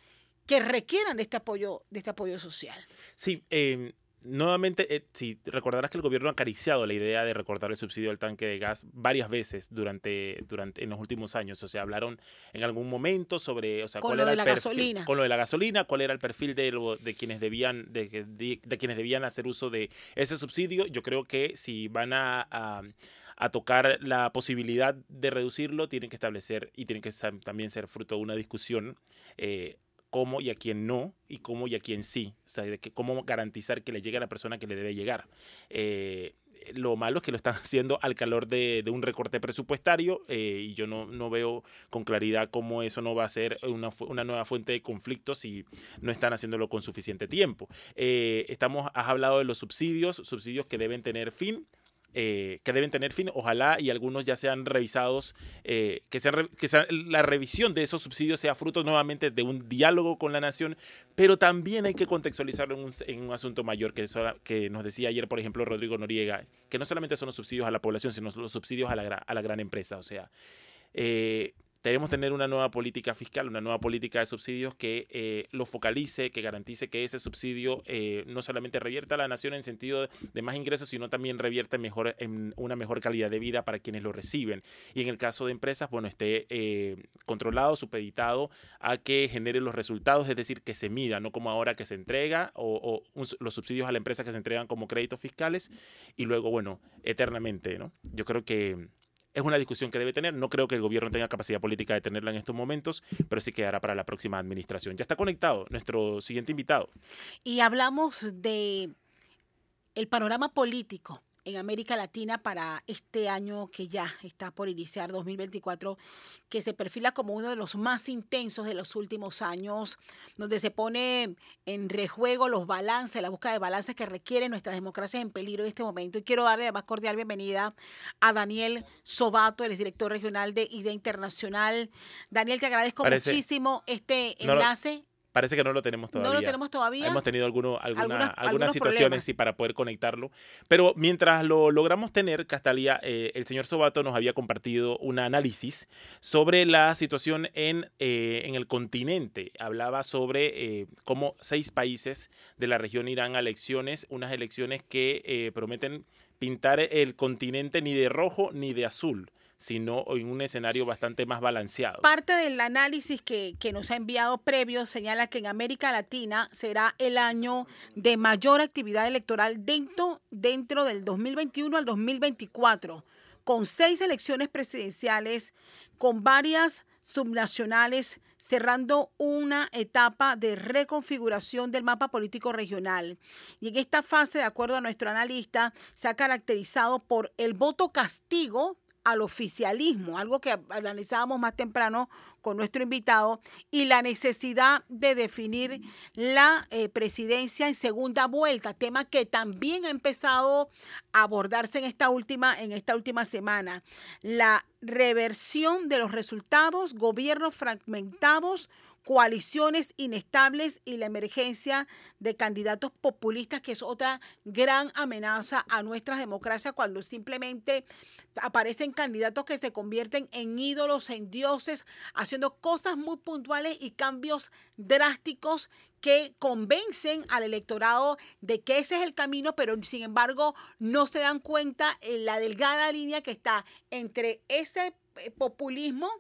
que requieran de este apoyo, de este apoyo social. Sí, eh, nuevamente, eh, si recordarás que el gobierno ha acariciado la idea de recortar el subsidio al tanque de gas varias veces durante, durante en los últimos años. O sea, hablaron en algún momento sobre, o sea, con lo de la gasolina. Con lo de la gasolina, cuál era el perfil de, de quienes debían, de, quienes debían hacer uso de ese subsidio. Yo creo que si van a, a tocar la posibilidad de reducirlo, tienen que establecer y tienen que también ser fruto de una discusión eh, cómo y a quién no, y cómo y a quién sí. O sea, de que, cómo garantizar que le llegue a la persona que le debe llegar. Eh, lo malo es que lo están (laughs) haciendo al calor de, un recorte presupuestario eh, y yo no, no, veo con claridad cómo eso no va a ser una, una, nueva fuente de conflicto si no están haciéndolo con suficiente tiempo. Eh, estamos, has hablado de los subsidios, subsidios que deben tener fin. Eh, que deben tener fin. Ojalá y algunos ya sean revisados, eh, que, sean, que la revisión de esos subsidios sea fruto nuevamente de un diálogo con la nación, pero también hay que contextualizarlo en un, asunto mayor que, que nos decía ayer, por ejemplo, Rodrigo Noriega, que no solamente son los subsidios a la población, sino los subsidios a la, a la gran empresa. O sea, eh, Debemos tener una nueva política fiscal, una nueva política de subsidios que eh, lo focalice, que garantice que ese subsidio eh, no solamente revierta a la nación en sentido de más ingresos, sino también revierta mejor, en una mejor calidad de vida para quienes lo reciben. Y en el caso de empresas, bueno, esté eh, controlado, supeditado a que genere los resultados, es decir, que se mida, no como ahora que se entrega o, los subsidios a la empresa que se entregan como créditos fiscales y luego, bueno, eternamente, ¿no? Yo creo que es una discusión que debe tener. No creo que el gobierno tenga capacidad política de tenerla en estos momentos, pero sí quedará para la próxima administración. Ya está conectado nuestro siguiente invitado. Y hablamos de el panorama político en América Latina para este año que ya está por iniciar, 2024, que se perfila como uno de los más intensos de los últimos años, donde se pone en rejuego los balances, la búsqueda de balances que requieren nuestras democracias en peligro en este momento. Y quiero darle la más cordial bienvenida a Daniel Sobato, el director regional de IDEA Internacional. Daniel, te agradezco muchísimo este enlace. Parece que no lo tenemos todavía. No lo tenemos todavía. Hemos tenido alguna, algunas, situaciones para poder conectarlo. Pero mientras lo logramos tener, Castalia, eh, el señor Sobato nos había compartido un análisis sobre la situación en, eh, en el continente. Hablaba sobre eh, cómo seis países de la región irán a elecciones, unas elecciones que prometen pintar el continente ni de rojo ni de azul sino en un escenario bastante más balanceado. Parte del análisis que, nos ha enviado previo señala que en América Latina será el año de mayor actividad electoral dentro, dentro del 2021 al 2024, con seis elecciones presidenciales, con varias subnacionales, cerrando una etapa de reconfiguración del mapa político regional. Y en esta fase, de acuerdo a nuestro analista, se ha caracterizado por el voto castigo al oficialismo, algo que analizábamos más temprano con nuestro invitado, y la necesidad de definir la eh, presidencia en segunda vuelta, tema que también ha empezado a abordarse en esta última, en esta última semana. La reversión de los resultados, gobiernos fragmentados, coaliciones inestables y la emergencia de candidatos populistas, que es otra gran amenaza a nuestras democracias cuando simplemente aparecen candidatos que se convierten en ídolos, en dioses, haciendo cosas muy puntuales y cambios drásticos que convencen al electorado de que ese es el camino, pero sin embargo no se dan cuenta en la delgada línea que está entre ese eh, populismo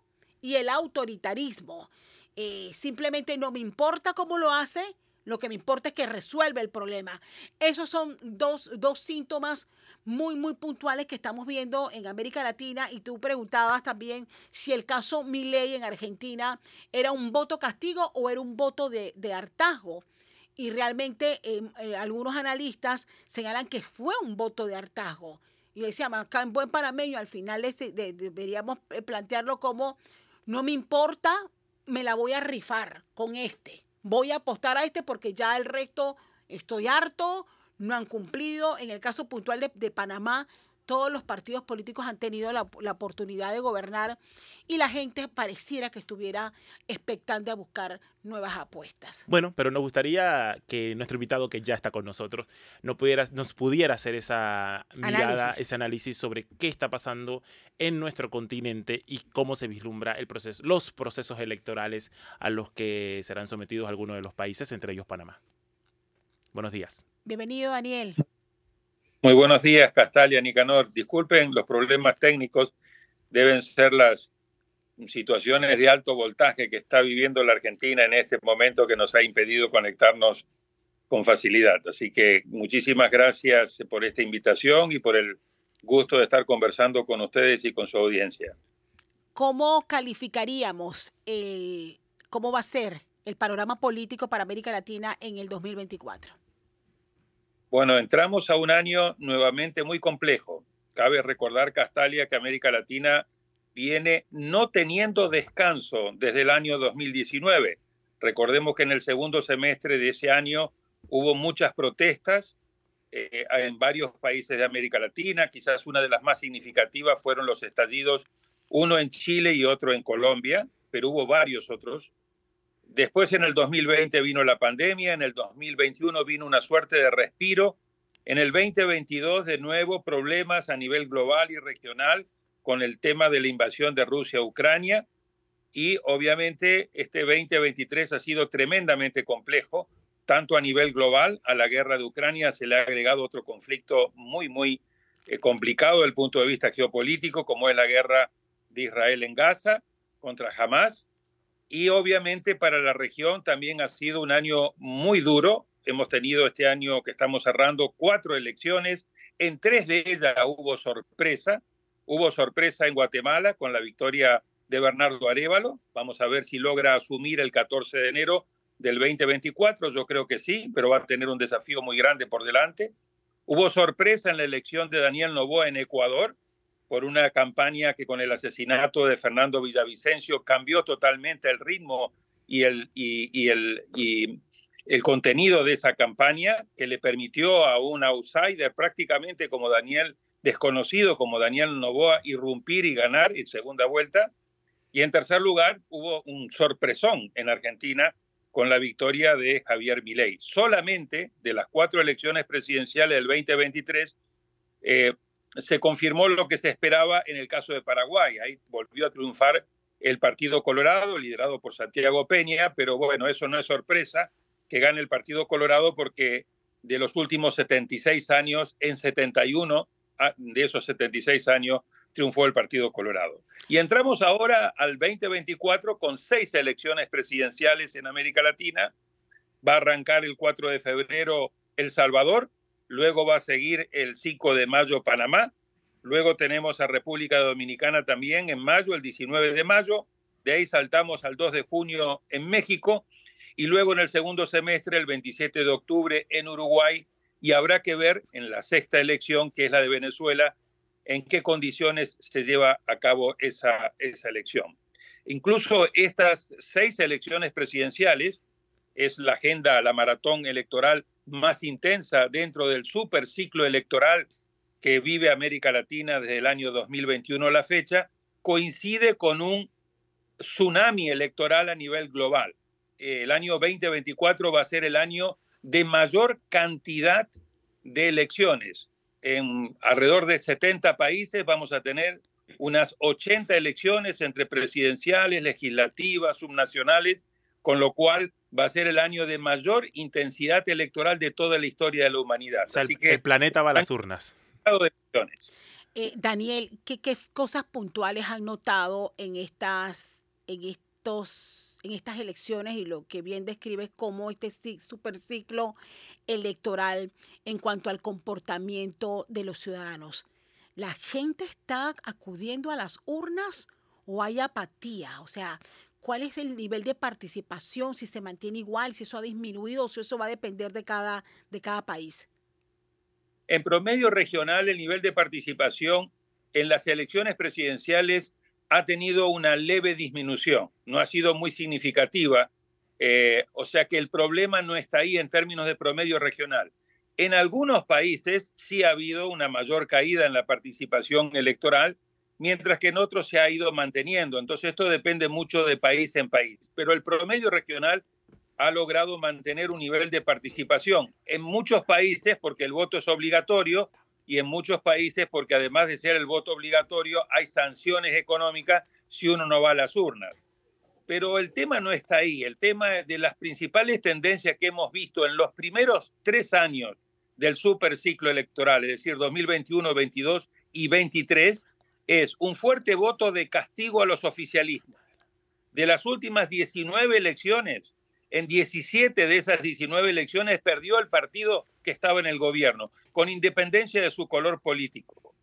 y el autoritarismo. Eh, simplemente no me importa cómo lo hace, lo que me importa es que resuelva el problema. Esos son dos, síntomas muy, muy puntuales que estamos viendo en América Latina y tú preguntabas también si el caso Milei en Argentina era un voto castigo o era un voto de, hartazgo. Y realmente em, eh, algunos analistas señalan que fue un voto de hartazgo. Y decíamos, acá en buen parameño, al final deberíamos eh, plantearlo como, no me importa me la voy a rifar con este. Voy a apostar a este porque ya el resto estoy harto, no han cumplido. En el caso puntual de, de Panamá, todos los partidos políticos han tenido la, oportunidad de gobernar y la gente pareciera que estuviera expectante a buscar nuevas apuestas. Bueno, pero nos gustaría que nuestro invitado que ya está con nosotros no pudiera, nos pudiera hacer esa mirada, ese análisis sobre qué está pasando en nuestro continente y cómo se vislumbra el proceso, los procesos electorales a los que serán sometidos algunos de los países, entre ellos Panamá. Buenos días. Bienvenido, Daniel. Muy buenos días, Castalia, Nicanor. Disculpen los problemas técnicos, deben ser las situaciones de alto voltaje que está viviendo la Argentina en este momento que nos ha impedido conectarnos con facilidad. Así que muchísimas gracias por esta invitación y por el gusto de estar conversando con ustedes y con su audiencia. ¿Cómo calificaríamos el, cómo va a ser el panorama político para América Latina en el 2024? Bueno, entramos a un año nuevamente muy complejo. Cabe recordar, Castalia, que América Latina viene no teniendo descanso desde el año 2019. Recordemos que en el segundo semestre de ese año hubo muchas protestas eh, en varios países de América Latina. Quizás una de las más significativas fueron los estallidos, uno en Chile y otro en Colombia, pero hubo varios otros. Después en el 2020 vino la pandemia, en el 2021 vino una suerte de respiro, en el 2022 de nuevo problemas a nivel global y regional con el tema de la invasión de Rusia a Ucrania y obviamente este 2023 ha sido tremendamente complejo, tanto a nivel global, a la guerra de Ucrania se le ha agregado otro conflicto muy, muy eh, complicado desde el punto de vista geopolítico, como es la guerra de Israel en Gaza contra Hamas. Y obviamente para la región también ha sido un año muy duro. Hemos tenido este año que estamos cerrando cuatro elecciones. En tres de ellas hubo sorpresa. Hubo sorpresa en Guatemala con la victoria de Bernardo Arevalo. Vamos a ver si logra asumir el 14 de enero del 2024. Yo creo que sí, pero va a tener un desafío muy grande por delante. Hubo sorpresa en la elección de Daniel Novoa en Ecuador por una campaña que con el asesinato de Fernando Villavicencio cambió totalmente el ritmo y el, y, el, y el contenido de esa campaña que le permitió a un outsider prácticamente como Daniel, desconocido como Daniel Novoa, irrumpir y ganar en segunda vuelta. Y en tercer lugar, hubo un sorpresón en Argentina con la victoria de Javier Milei. Solamente de las cuatro elecciones presidenciales del 2023 eh, se confirmó lo que se esperaba en el caso de Paraguay. Ahí volvió a triunfar el Partido Colorado, liderado por Santiago Peña, pero bueno, eso no es sorpresa que gane el Partido Colorado porque de los últimos 76 años, en 71 ah, de esos 76 años triunfó el Partido Colorado. Y entramos ahora al 2024 con seis elecciones presidenciales en América Latina. Va a arrancar el 4 de febrero El Salvador, luego va a seguir el 5 de mayo Panamá, luego tenemos a República Dominicana también en mayo, el 19 de mayo, de ahí saltamos al 2 de junio en México. Y luego en el segundo semestre, el 27 de octubre en Uruguay, y habrá que ver en la sexta elección, que es la de Venezuela, en qué condiciones se lleva a cabo esa, esa elección. Incluso estas seis elecciones presidenciales es la agenda, la maratón electoral más intensa dentro del super ciclo electoral que vive América Latina desde el año 2021 a la fecha, coincide con un tsunami electoral a nivel global. El año 2024 va a ser el año de mayor cantidad de elecciones en alrededor de 70 países vamos a tener unas 80 elecciones entre presidenciales, legislativas, subnacionales, con lo cual va a ser el año de mayor intensidad electoral de toda la historia de la humanidad. Así el, que, el planeta va a las urnas. Eh, Daniel, ¿qué, ¿qué, cosas puntuales han notado en estas, en estos en estas elecciones y lo que bien describes como este superciclo electoral en cuanto al comportamiento de los ciudadanos. ¿La gente está acudiendo a las urnas o hay apatía? O sea, ¿cuál es el nivel de participación? Si se mantiene igual, si eso ha disminuido si eso va a depender de cada, de cada país. En promedio regional, el nivel de participación en las elecciones presidenciales ha tenido una leve disminución, no ha sido muy significativa, eh, o sea que el problema no está ahí en términos de promedio regional. En algunos países sí ha habido una mayor caída en la participación electoral, mientras que en otros se ha ido manteniendo. Entonces esto depende mucho de país en país, pero el promedio regional ha logrado mantener un nivel de participación. En muchos países, porque el voto es obligatorio, y en muchos países porque además de ser el voto obligatorio hay sanciones económicas si uno no va a las urnas. Pero el tema no está ahí, el tema de las principales tendencias que hemos visto en los primeros tres años del superciclo electoral, es decir, 2021, 22 y 23, es un fuerte voto de castigo a los oficialismos. De las últimas 19 elecciones, en 17 de esas 19 elecciones perdió el partido que estaba en el gobierno, con independencia de su color político.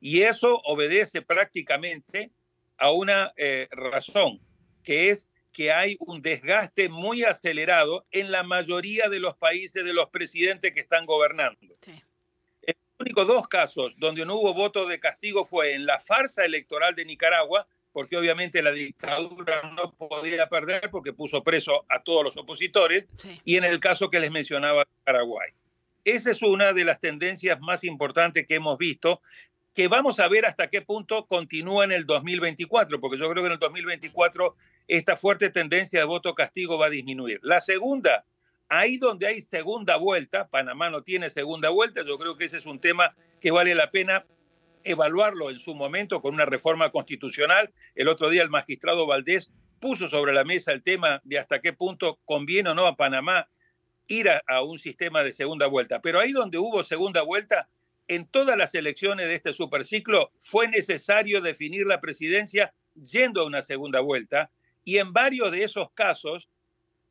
Y eso obedece prácticamente a una eh, razón, que es que hay un desgaste muy acelerado en la mayoría de los países de los presidentes que están gobernando. Sí. Únicos dos casos donde no hubo voto de castigo fue en la farsa electoral de Nicaragua, porque obviamente la dictadura no podía perder porque puso preso a todos los opositores, y en el caso que les mencionaba Paraguay. Esa es una de las tendencias más importantes que hemos visto, que vamos a ver hasta qué punto continúa en el 2024, porque yo creo que en el 2024 esta fuerte tendencia de voto castigo va a disminuir. La segunda, ahí donde hay segunda vuelta, Panamá no tiene segunda vuelta, yo creo que ese es un tema que vale la pena evaluarlo en su momento con una reforma constitucional. El otro día el magistrado Valdés puso sobre la mesa el tema de hasta qué punto conviene o no a Panamá ir a, un sistema de segunda vuelta. Pero ahí donde hubo segunda vuelta, en todas las elecciones de este superciclo fue necesario definir la presidencia yendo a una segunda vuelta y en varios de esos casos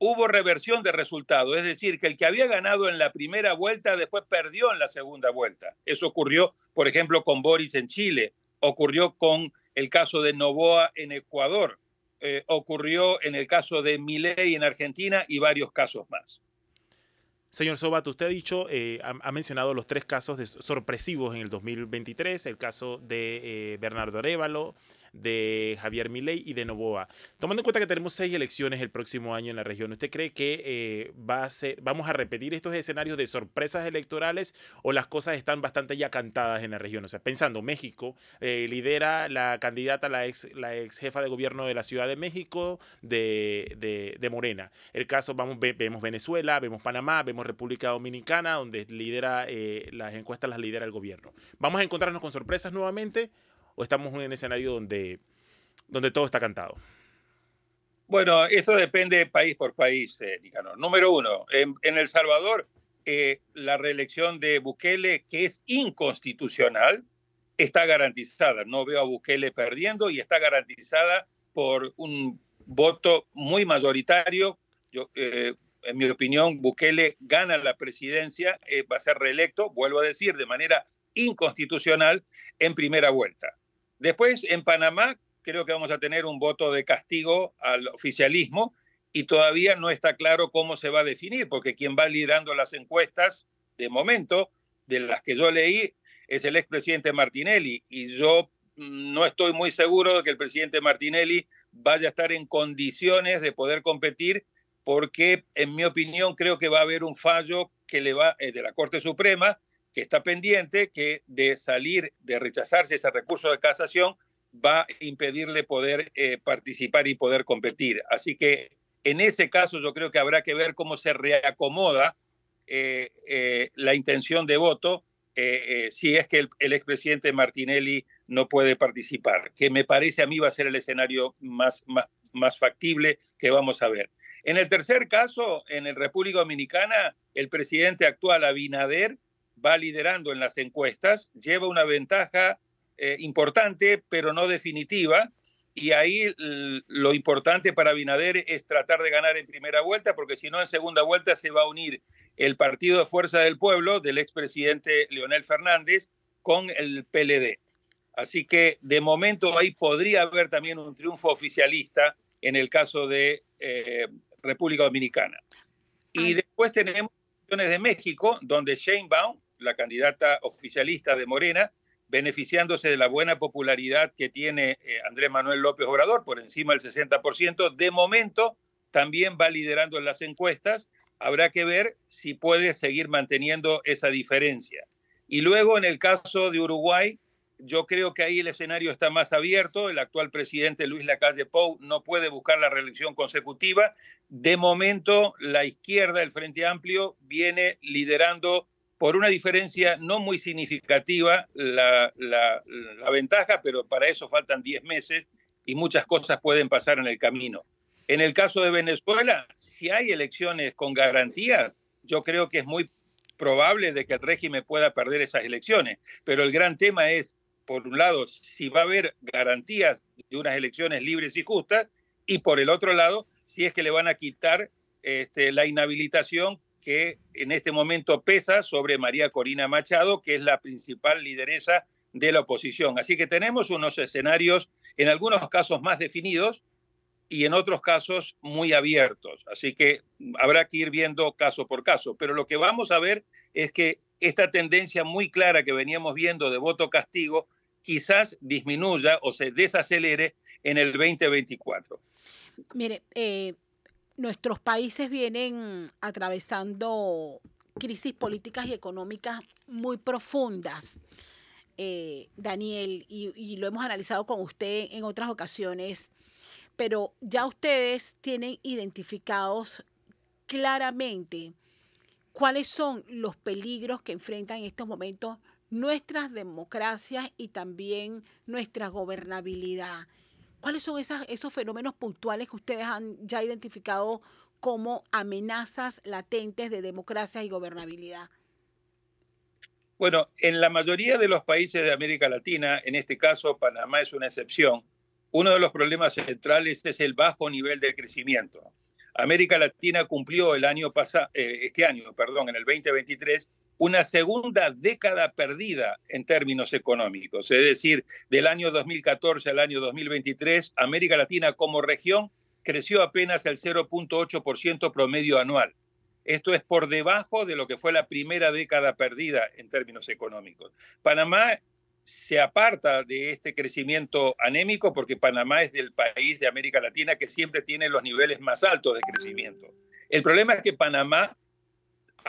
hubo reversión de resultado, es decir, que el que había ganado en la primera vuelta después perdió en la segunda vuelta. Eso ocurrió, por ejemplo, con Boris en Chile, ocurrió con el caso de Novoa en Ecuador, eh, ocurrió en el caso de Milei en Argentina y varios casos más. Señor Sobat, usted ha dicho, eh, ha, mencionado los tres casos sorpresivos en el 2023, el caso de eh, Bernardo Arevalo, de Javier Milei y de Novoa. Tomando en cuenta que tenemos seis elecciones el próximo año en la región, ¿usted cree que eh, va a ser, vamos a repetir estos escenarios de sorpresas electorales o las cosas están bastante ya cantadas en la región? O sea, pensando, México eh, lidera la candidata, la ex, la ex jefa de gobierno de la Ciudad de México de, de, Morena. El caso, vamos, vemos Venezuela, vemos Panamá, vemos República Dominicana, donde lidera eh, las encuestas las lidera el gobierno. ¿Vamos a encontrarnos con sorpresas nuevamente o estamos en un escenario donde, donde todo está cantado? Bueno, eso depende país por país, eh, Número uno, en, El Salvador, eh, la reelección de Bukele, que es inconstitucional, está garantizada. No veo a Bukele perdiendo y está garantizada por un voto muy mayoritario. Yo, eh, en mi opinión, Bukele gana la presidencia, eh, va a ser reelecto, vuelvo a decir, de manera inconstitucional en primera vuelta. Después, en Panamá, creo que vamos a tener un voto de castigo al oficialismo y todavía no está claro cómo se va a definir, porque quien va liderando las encuestas, de momento, de las que yo leí, es el expresidente Martinelli. Y yo no estoy muy seguro de que el presidente Martinelli vaya a estar en condiciones de poder competir, porque en mi opinión creo que va a haber un fallo que le va eh, de la Corte Suprema que está pendiente, que de salir, de rechazarse ese recurso de casación, va a impedirle poder eh, participar y poder competir. Así que en ese caso yo creo que habrá que ver cómo se reacomoda eh, eh, la intención de voto si es que el, el, expresidente Martinelli no puede participar, que me parece a mí va a ser el escenario más, más, más factible que vamos a ver. En el tercer caso, en el República Dominicana, el presidente actual, Abinader, va liderando en las encuestas, lleva una ventaja eh, importante, pero no definitiva. Y ahí lo importante para Binader es tratar de ganar en primera vuelta, porque si no, en segunda vuelta se va a unir el Partido de Fuerza del Pueblo del expresidente Leonel Fernández con el PLD. Así que de momento ahí podría haber también un triunfo oficialista en el caso de eh, República Dominicana. Y después tenemos de México, donde Shane Baum la candidata oficialista de Morena, beneficiándose de la buena popularidad que tiene eh, Andrés Manuel López Obrador, por encima del 60%. De momento, también va liderando en las encuestas. Habrá que ver si puede seguir manteniendo esa diferencia. Y luego, en el caso de Uruguay, yo creo que ahí el escenario está más abierto. El actual presidente Luis Lacalle Pou no puede buscar la reelección consecutiva. De momento, la izquierda, el Frente Amplio, viene liderando por una diferencia no muy significativa la, ventaja, pero para eso faltan 10 meses y muchas cosas pueden pasar en el camino. En el caso de Venezuela, si hay elecciones con garantías, yo creo que es muy probable de que el régimen pueda perder esas elecciones, pero el gran tema es, por un lado, si va a haber garantías de unas elecciones libres y justas, y por el otro lado, si es que le van a quitar este, la inhabilitación que en este momento pesa sobre María Corina Machado, que es la principal lideresa de la oposición. Así que tenemos unos escenarios, en algunos casos más definidos y en otros casos muy abiertos. Así que habrá que ir viendo caso por caso. Pero lo que vamos a ver es que esta tendencia muy clara que veníamos viendo de voto castigo quizás disminuya o se desacelere en el 2024. Mire, eh, nuestros países vienen atravesando crisis políticas y económicas muy profundas, eh, Daniel, y, lo hemos analizado con usted en otras ocasiones, pero ya ustedes tienen identificados claramente cuáles son los peligros que enfrentan en estos momentos nuestras democracias y también nuestra gobernabilidad. ¿Cuáles son esos fenómenos puntuales que ustedes han ya identificado como amenazas latentes de democracia y gobernabilidad? Bueno, en la mayoría de los países de América Latina, en este caso Panamá es una excepción, uno de los problemas centrales es el bajo nivel de crecimiento. América Latina cumplió el año pasado, eh, este año, perdón, en el 2023, una segunda década perdida en términos económicos. Es decir, del año 2014 al año 2023, América Latina como región creció apenas el 0.8% promedio anual. Esto es por debajo de lo que fue la primera década perdida en términos económicos. Panamá se aparta de este crecimiento anémico porque Panamá es del país de América Latina que siempre tiene los niveles más altos de crecimiento. El problema es que Panamá,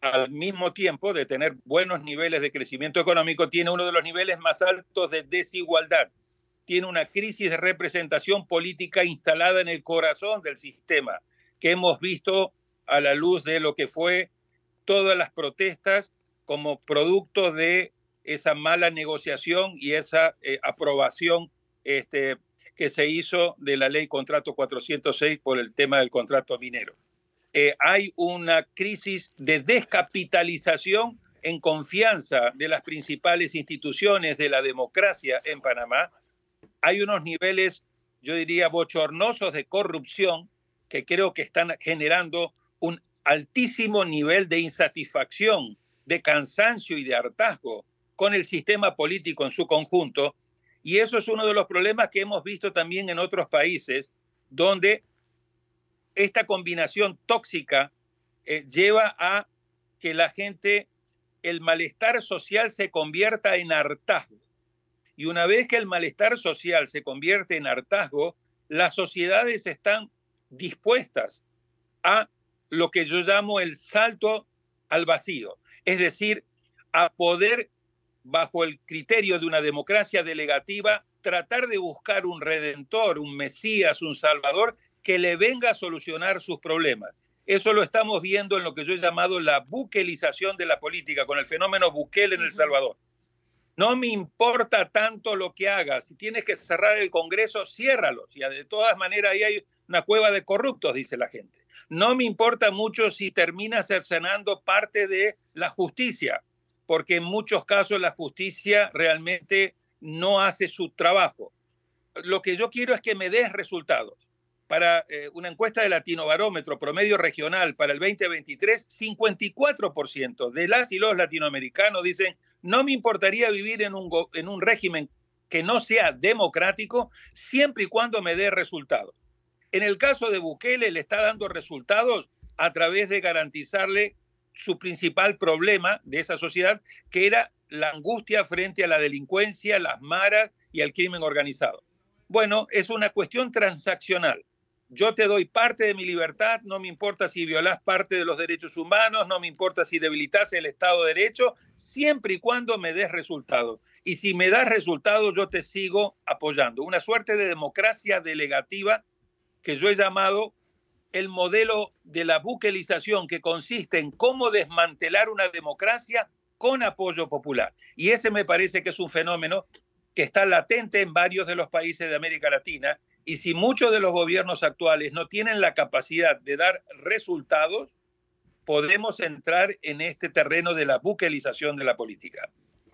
al mismo tiempo de tener buenos niveles de crecimiento económico, tiene uno de los niveles más altos de desigualdad tiene una crisis de representación política instalada en el corazón del sistema, que hemos visto a la luz de lo que fue todas las protestas como producto de esa mala negociación y esa eh, aprobación este, que se hizo de la ley contrato 406 por el tema del contrato minero. Eh, hay una crisis de descapitalización en confianza de las principales instituciones de la democracia en Panamá hay unos niveles, yo diría, bochornosos de corrupción que creo que están generando un altísimo nivel de insatisfacción, de cansancio y de hartazgo con el sistema político en su conjunto. Y eso es uno de los problemas que hemos visto también en otros países, donde esta combinación tóxica eh, lleva a que la gente, el malestar social se convierta en hartazgo. Y una vez que el malestar social se convierte en hartazgo, las sociedades están dispuestas a lo que yo llamo el salto al vacío, es decir, a poder, bajo el criterio de una democracia delegativa, tratar de buscar un redentor, un mesías, un salvador que le venga a solucionar sus problemas. Eso lo estamos viendo en lo que yo he llamado la buquelización de la política, con el fenómeno Bukele en El Salvador. No me importa tanto lo que hagas. Si tienes que cerrar el Congreso, ciérralo. Y de todas maneras ahí hay una cueva de corruptos, dice la gente. No me importa mucho si termina cercenando parte de la justicia, porque en muchos casos la justicia realmente no hace su trabajo. Lo que yo quiero es que me des resultados para eh, una encuesta de Latino Barómetro promedio regional para el 2023, 54% de las y los latinoamericanos dicen, no me importaría vivir en un, en un régimen que no sea democrático siempre y cuando me dé resultados. En el caso de Bukele le está dando resultados a través de garantizarle su principal problema de esa sociedad, que era la angustia frente a la delincuencia, las maras y al crimen organizado. Bueno, es una cuestión transaccional yo te doy parte de mi libertad, no me importa si violas parte de los derechos humanos, no me importa si debilitas el Estado de Derecho, siempre y cuando me des resultados. Y si me das resultados, yo te sigo apoyando. Una suerte de democracia delegativa que yo he llamado el modelo de la buquelización, que consiste en cómo desmantelar una democracia con apoyo popular. Y ese me parece que es un fenómeno que está latente en varios de los países de América Latina y si muchos de los gobiernos actuales no tienen la capacidad de dar resultados, podemos entrar en este terreno de la buquelización de la política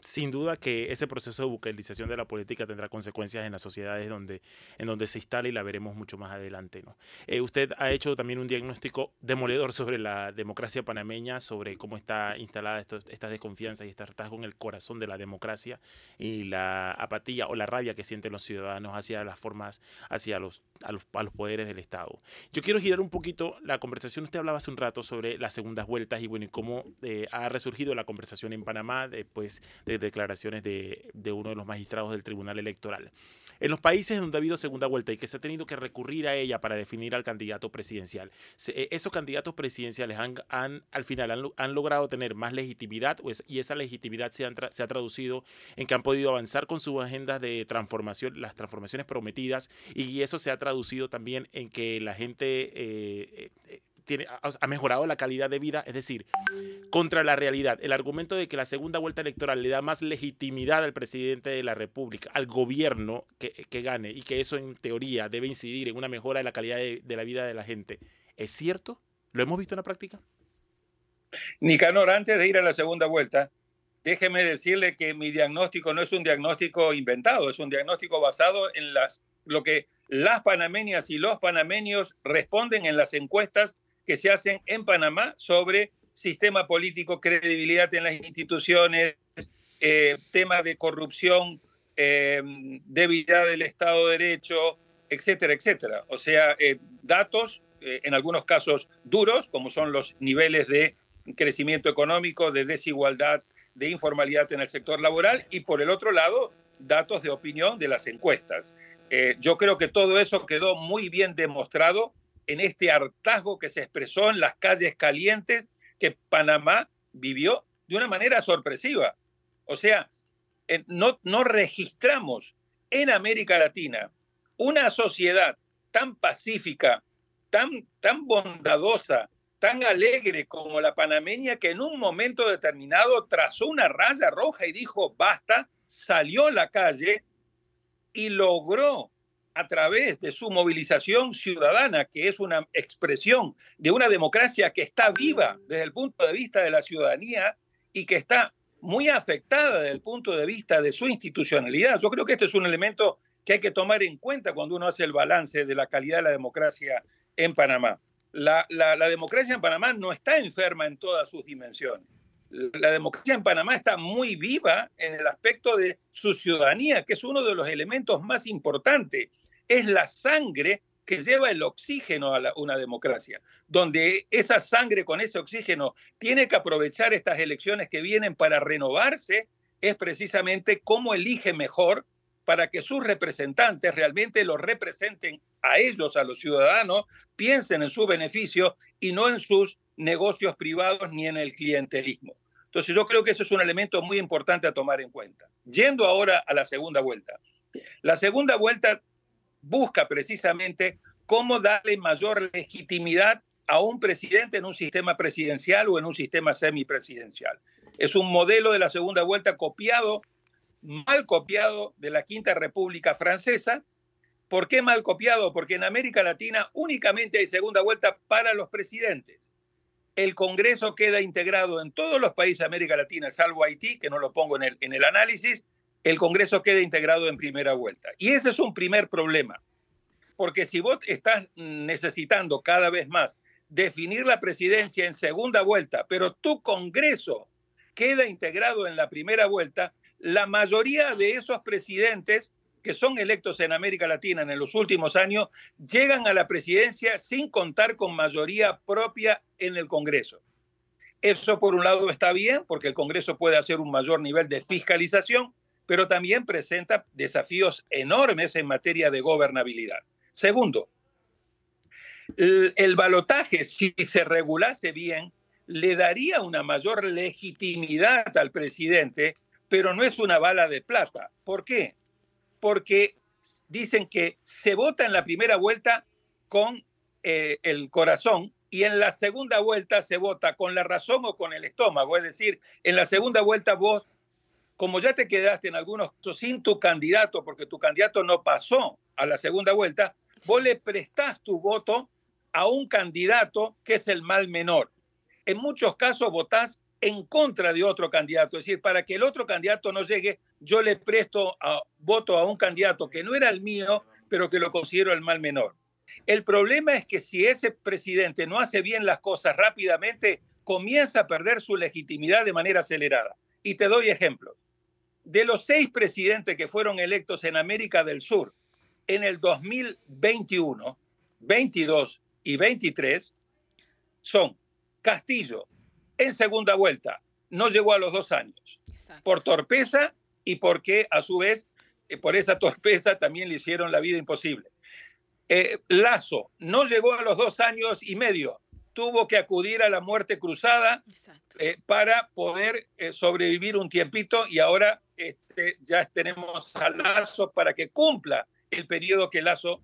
sin duda que ese proceso de bucalización de la política tendrá consecuencias en las sociedades donde, en donde se instala y la veremos mucho más adelante. ¿no? Eh, usted ha hecho también un diagnóstico demoledor sobre la democracia panameña, sobre cómo está instalada esta desconfianza y este hartazgo en el corazón de la democracia y la apatía o la rabia que sienten los ciudadanos hacia las formas, hacia los, a, los, a los poderes del Estado. Yo quiero girar un poquito la conversación. Usted hablaba hace un rato sobre las segundas vueltas y bueno, y cómo eh, ha resurgido la conversación en Panamá después de declaraciones de, uno de los magistrados del Tribunal Electoral. En los países donde ha habido segunda vuelta y que se ha tenido que recurrir a ella para definir al candidato presidencial, eh, esos candidatos presidenciales han, al final han, logrado tener más legitimidad y esa legitimidad se, ha traducido en que han podido avanzar con sus agendas de transformación, las transformaciones prometidas y eso se ha traducido también en que la gente... Eh, eh ha mejorado la calidad de vida, es decir, contra la realidad. El argumento de que la segunda vuelta electoral le da más legitimidad al presidente de la República, al gobierno que, gane y que eso en teoría debe incidir en una mejora de la calidad de, de la vida de la gente, ¿es cierto? ¿Lo hemos visto en la práctica? Nicanor, antes de ir a la segunda vuelta, déjeme decirle que mi diagnóstico no es un diagnóstico inventado, es un diagnóstico basado en las, lo que las panameñas y los panameños responden en las encuestas que se hacen en Panamá sobre sistema político, credibilidad en las instituciones, eh, temas de corrupción, eh, debilidad del Estado de Derecho, etcétera, etcétera. O sea, eh, datos, en algunos casos duros, como son los niveles de crecimiento económico, de desigualdad, de informalidad en el sector laboral y por el otro lado, datos de opinión de las encuestas. Yo creo que todo eso quedó muy bien demostrado en este hartazgo que se expresó en las calles calientes que Panamá vivió de una manera sorpresiva. O sea, no, no registramos en América Latina una sociedad tan pacífica, tan, tan bondadosa, tan alegre como la panameña que en un momento determinado trazó una raya roja y dijo basta, salió a la calle y logró a través de su movilización ciudadana, que es una expresión de una democracia que está viva desde el punto de vista de la ciudadanía y que está muy afectada desde el punto de vista de su institucionalidad. Yo creo que este es un elemento que hay que tomar en cuenta cuando uno hace el balance de la calidad de la democracia en Panamá la, democracia en Panamá no está enferma en todas sus dimensiones. La democracia en Panamá está muy viva en el aspecto de su ciudadanía, que es uno de los elementos más importantes. Es la sangre que lleva el oxígeno a una democracia, donde esa sangre con ese oxígeno tiene que aprovechar estas elecciones que vienen para renovarse, es precisamente cómo elige mejor para que sus representantes realmente lo representen a ellos, a los ciudadanos, piensen en su beneficio y no en sus negocios privados ni en el clientelismo. Entonces yo creo que eso es un elemento muy importante a tomar en cuenta. Yendo ahora a la segunda vuelta. La segunda vuelta busca precisamente cómo darle mayor legitimidad a un presidente en un sistema presidencial o en un sistema semipresidencial. Es un modelo de la segunda vuelta copiado mal copiado de la Quinta República Francesa. ¿Por qué mal copiado? Porque en América Latina únicamente hay segunda vuelta para los presidentes. El Congreso queda integrado en todos los países de América Latina, salvo Haití, que no lo pongo en el, en el análisis, el Congreso queda integrado en primera vuelta. Y ese es un primer problema, porque si vos estás necesitando cada vez más definir la presidencia en segunda vuelta, pero tu Congreso queda integrado en la primera vuelta, la mayoría de esos presidentes que son electos en América Latina en los últimos años llegan a la presidencia sin contar con mayoría propia en el Congreso. Eso por un lado está bien porque el Congreso puede hacer un mayor nivel de fiscalización, pero también presenta desafíos enormes en materia de gobernabilidad. Segundo, el, balotaje, si se regulase bien, le daría una mayor legitimidad al presidente pero no es una bala de plata. ¿Por qué? Porque dicen que se vota en la primera vuelta con eh, el corazón y en la segunda vuelta se vota con la razón o con el estómago. Es decir, en la segunda vuelta vos, como ya te quedaste en algunos casos sin tu candidato, porque tu candidato no pasó a la segunda vuelta, vos le prestás tu voto a un candidato que es el mal menor. En muchos casos votás en contra de otro candidato. Es decir, para que el otro candidato no llegue, yo le presto a, voto a un candidato que no era el mío, pero que lo considero el mal menor. El problema es que si ese presidente no hace bien las cosas rápidamente, comienza a perder su legitimidad de manera acelerada. Y te doy ejemplos. De los seis presidentes que fueron electos en América del Sur en el 2021, 22 y 23, son Castillo, en segunda vuelta. No llegó a los dos años. Por torpeza y porque a su vez, eh, por esa torpeza también le hicieron la vida imposible. Eh, Lazo no llegó a los dos años y medio. Tuvo que acudir a la muerte cruzada eh, para poder sobrevivir un tiempito y ahora este, ya tenemos a Lazo para que cumpla el periodo que Lazo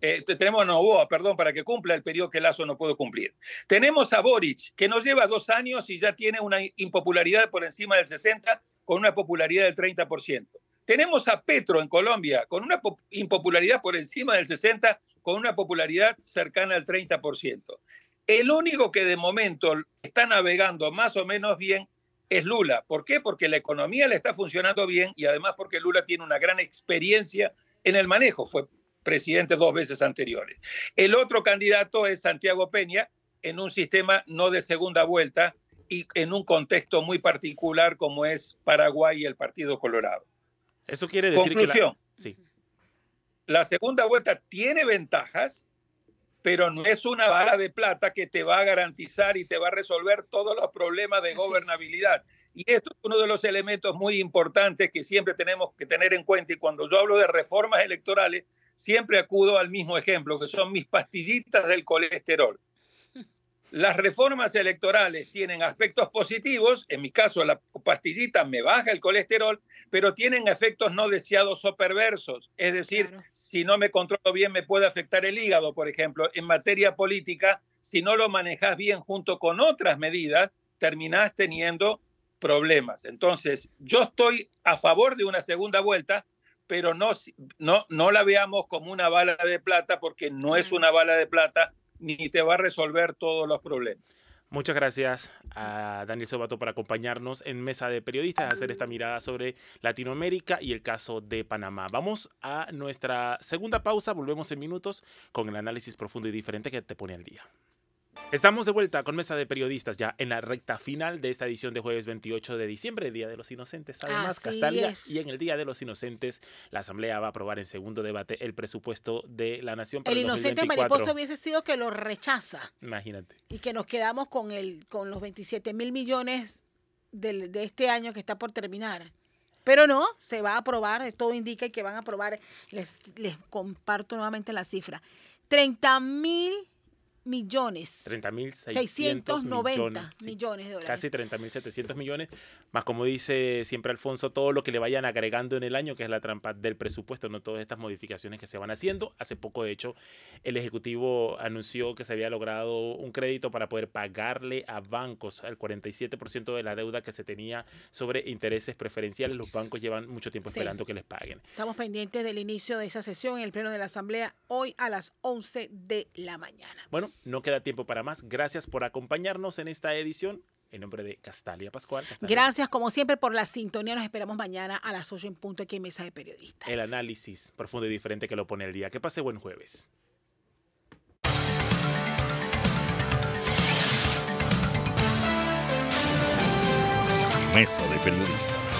eh, tenemos a Novoa, perdón, para que cumpla el periodo que Lazo no pudo cumplir. Tenemos a Boric, que nos lleva dos años y ya tiene una impopularidad por encima del 60, con una popularidad del 30%. Tenemos a Petro en Colombia, con una impopularidad por encima del 60, con una popularidad cercana al 30%. El único que de momento está navegando más o menos bien es Lula. ¿Por qué? Porque la economía le está funcionando bien y además porque Lula tiene una gran experiencia en el manejo. Fue presidente dos veces anteriores. El otro candidato es Santiago Peña en un sistema no de segunda vuelta y en un contexto muy particular como es Paraguay y el Partido Colorado. Eso quiere decir que la... Sí. la segunda vuelta tiene ventajas, pero no es una bala de plata que te va a garantizar y te va a resolver todos los problemas de gobernabilidad. Y esto es uno de los elementos muy importantes que siempre tenemos que tener en cuenta. Y cuando yo hablo de reformas electorales, siempre acudo al mismo ejemplo, que son mis pastillitas del colesterol. Las reformas electorales tienen aspectos positivos, en mi caso la pastillita me baja el colesterol, pero tienen efectos no deseados o perversos. Es decir, si no me controlo bien me puede afectar el hígado, por ejemplo. En materia política, si no lo manejas bien junto con otras medidas, terminás teniendo problemas. Entonces, yo estoy a favor de una segunda vuelta, pero no, no, no la veamos como una bala de plata, porque no es una bala de plata ni te va a resolver todos los problemas. Muchas gracias a Daniel Sobato por acompañarnos en Mesa de Periodistas, a hacer esta mirada sobre Latinoamérica y el caso de Panamá. Vamos a nuestra segunda pausa, volvemos en minutos con el análisis profundo y diferente que te pone al día. Estamos de vuelta con Mesa de Periodistas ya en la recta final de esta edición de jueves 28 de diciembre, Día de los Inocentes. Además, Castalia. Y en el Día de los Inocentes, la Asamblea va a aprobar en segundo debate el presupuesto de la Nación para el, el inocente mariposa hubiese sido que lo rechaza. Imagínate. Y que nos quedamos con, el, con los 27 mil millones de, de este año que está por terminar. Pero no, se va a aprobar, todo indica que van a aprobar, les, les comparto nuevamente la cifra, 30 mil millones. 30.690 millones, millones de dólares. Casi 30.700 millones, más como dice siempre Alfonso, todo lo que le vayan agregando en el año, que es la trampa del presupuesto, no todas estas modificaciones que se van haciendo. Hace poco, de hecho, el Ejecutivo anunció que se había logrado un crédito para poder pagarle a bancos al 47% de la deuda que se tenía sobre intereses preferenciales. Los bancos llevan mucho tiempo esperando que les paguen. Estamos pendientes del inicio de esa sesión en el Pleno de la Asamblea hoy a las 11 de la mañana. Bueno, no queda tiempo para más. Gracias por acompañarnos en esta edición. En nombre de Castalia Pascual. Gracias, como siempre, por la sintonía. Nos esperamos mañana a las 8 en punto aquí en Mesa de Periodistas. El análisis profundo y diferente que lo pone el día. Que pase buen jueves. Mesa de Periodistas.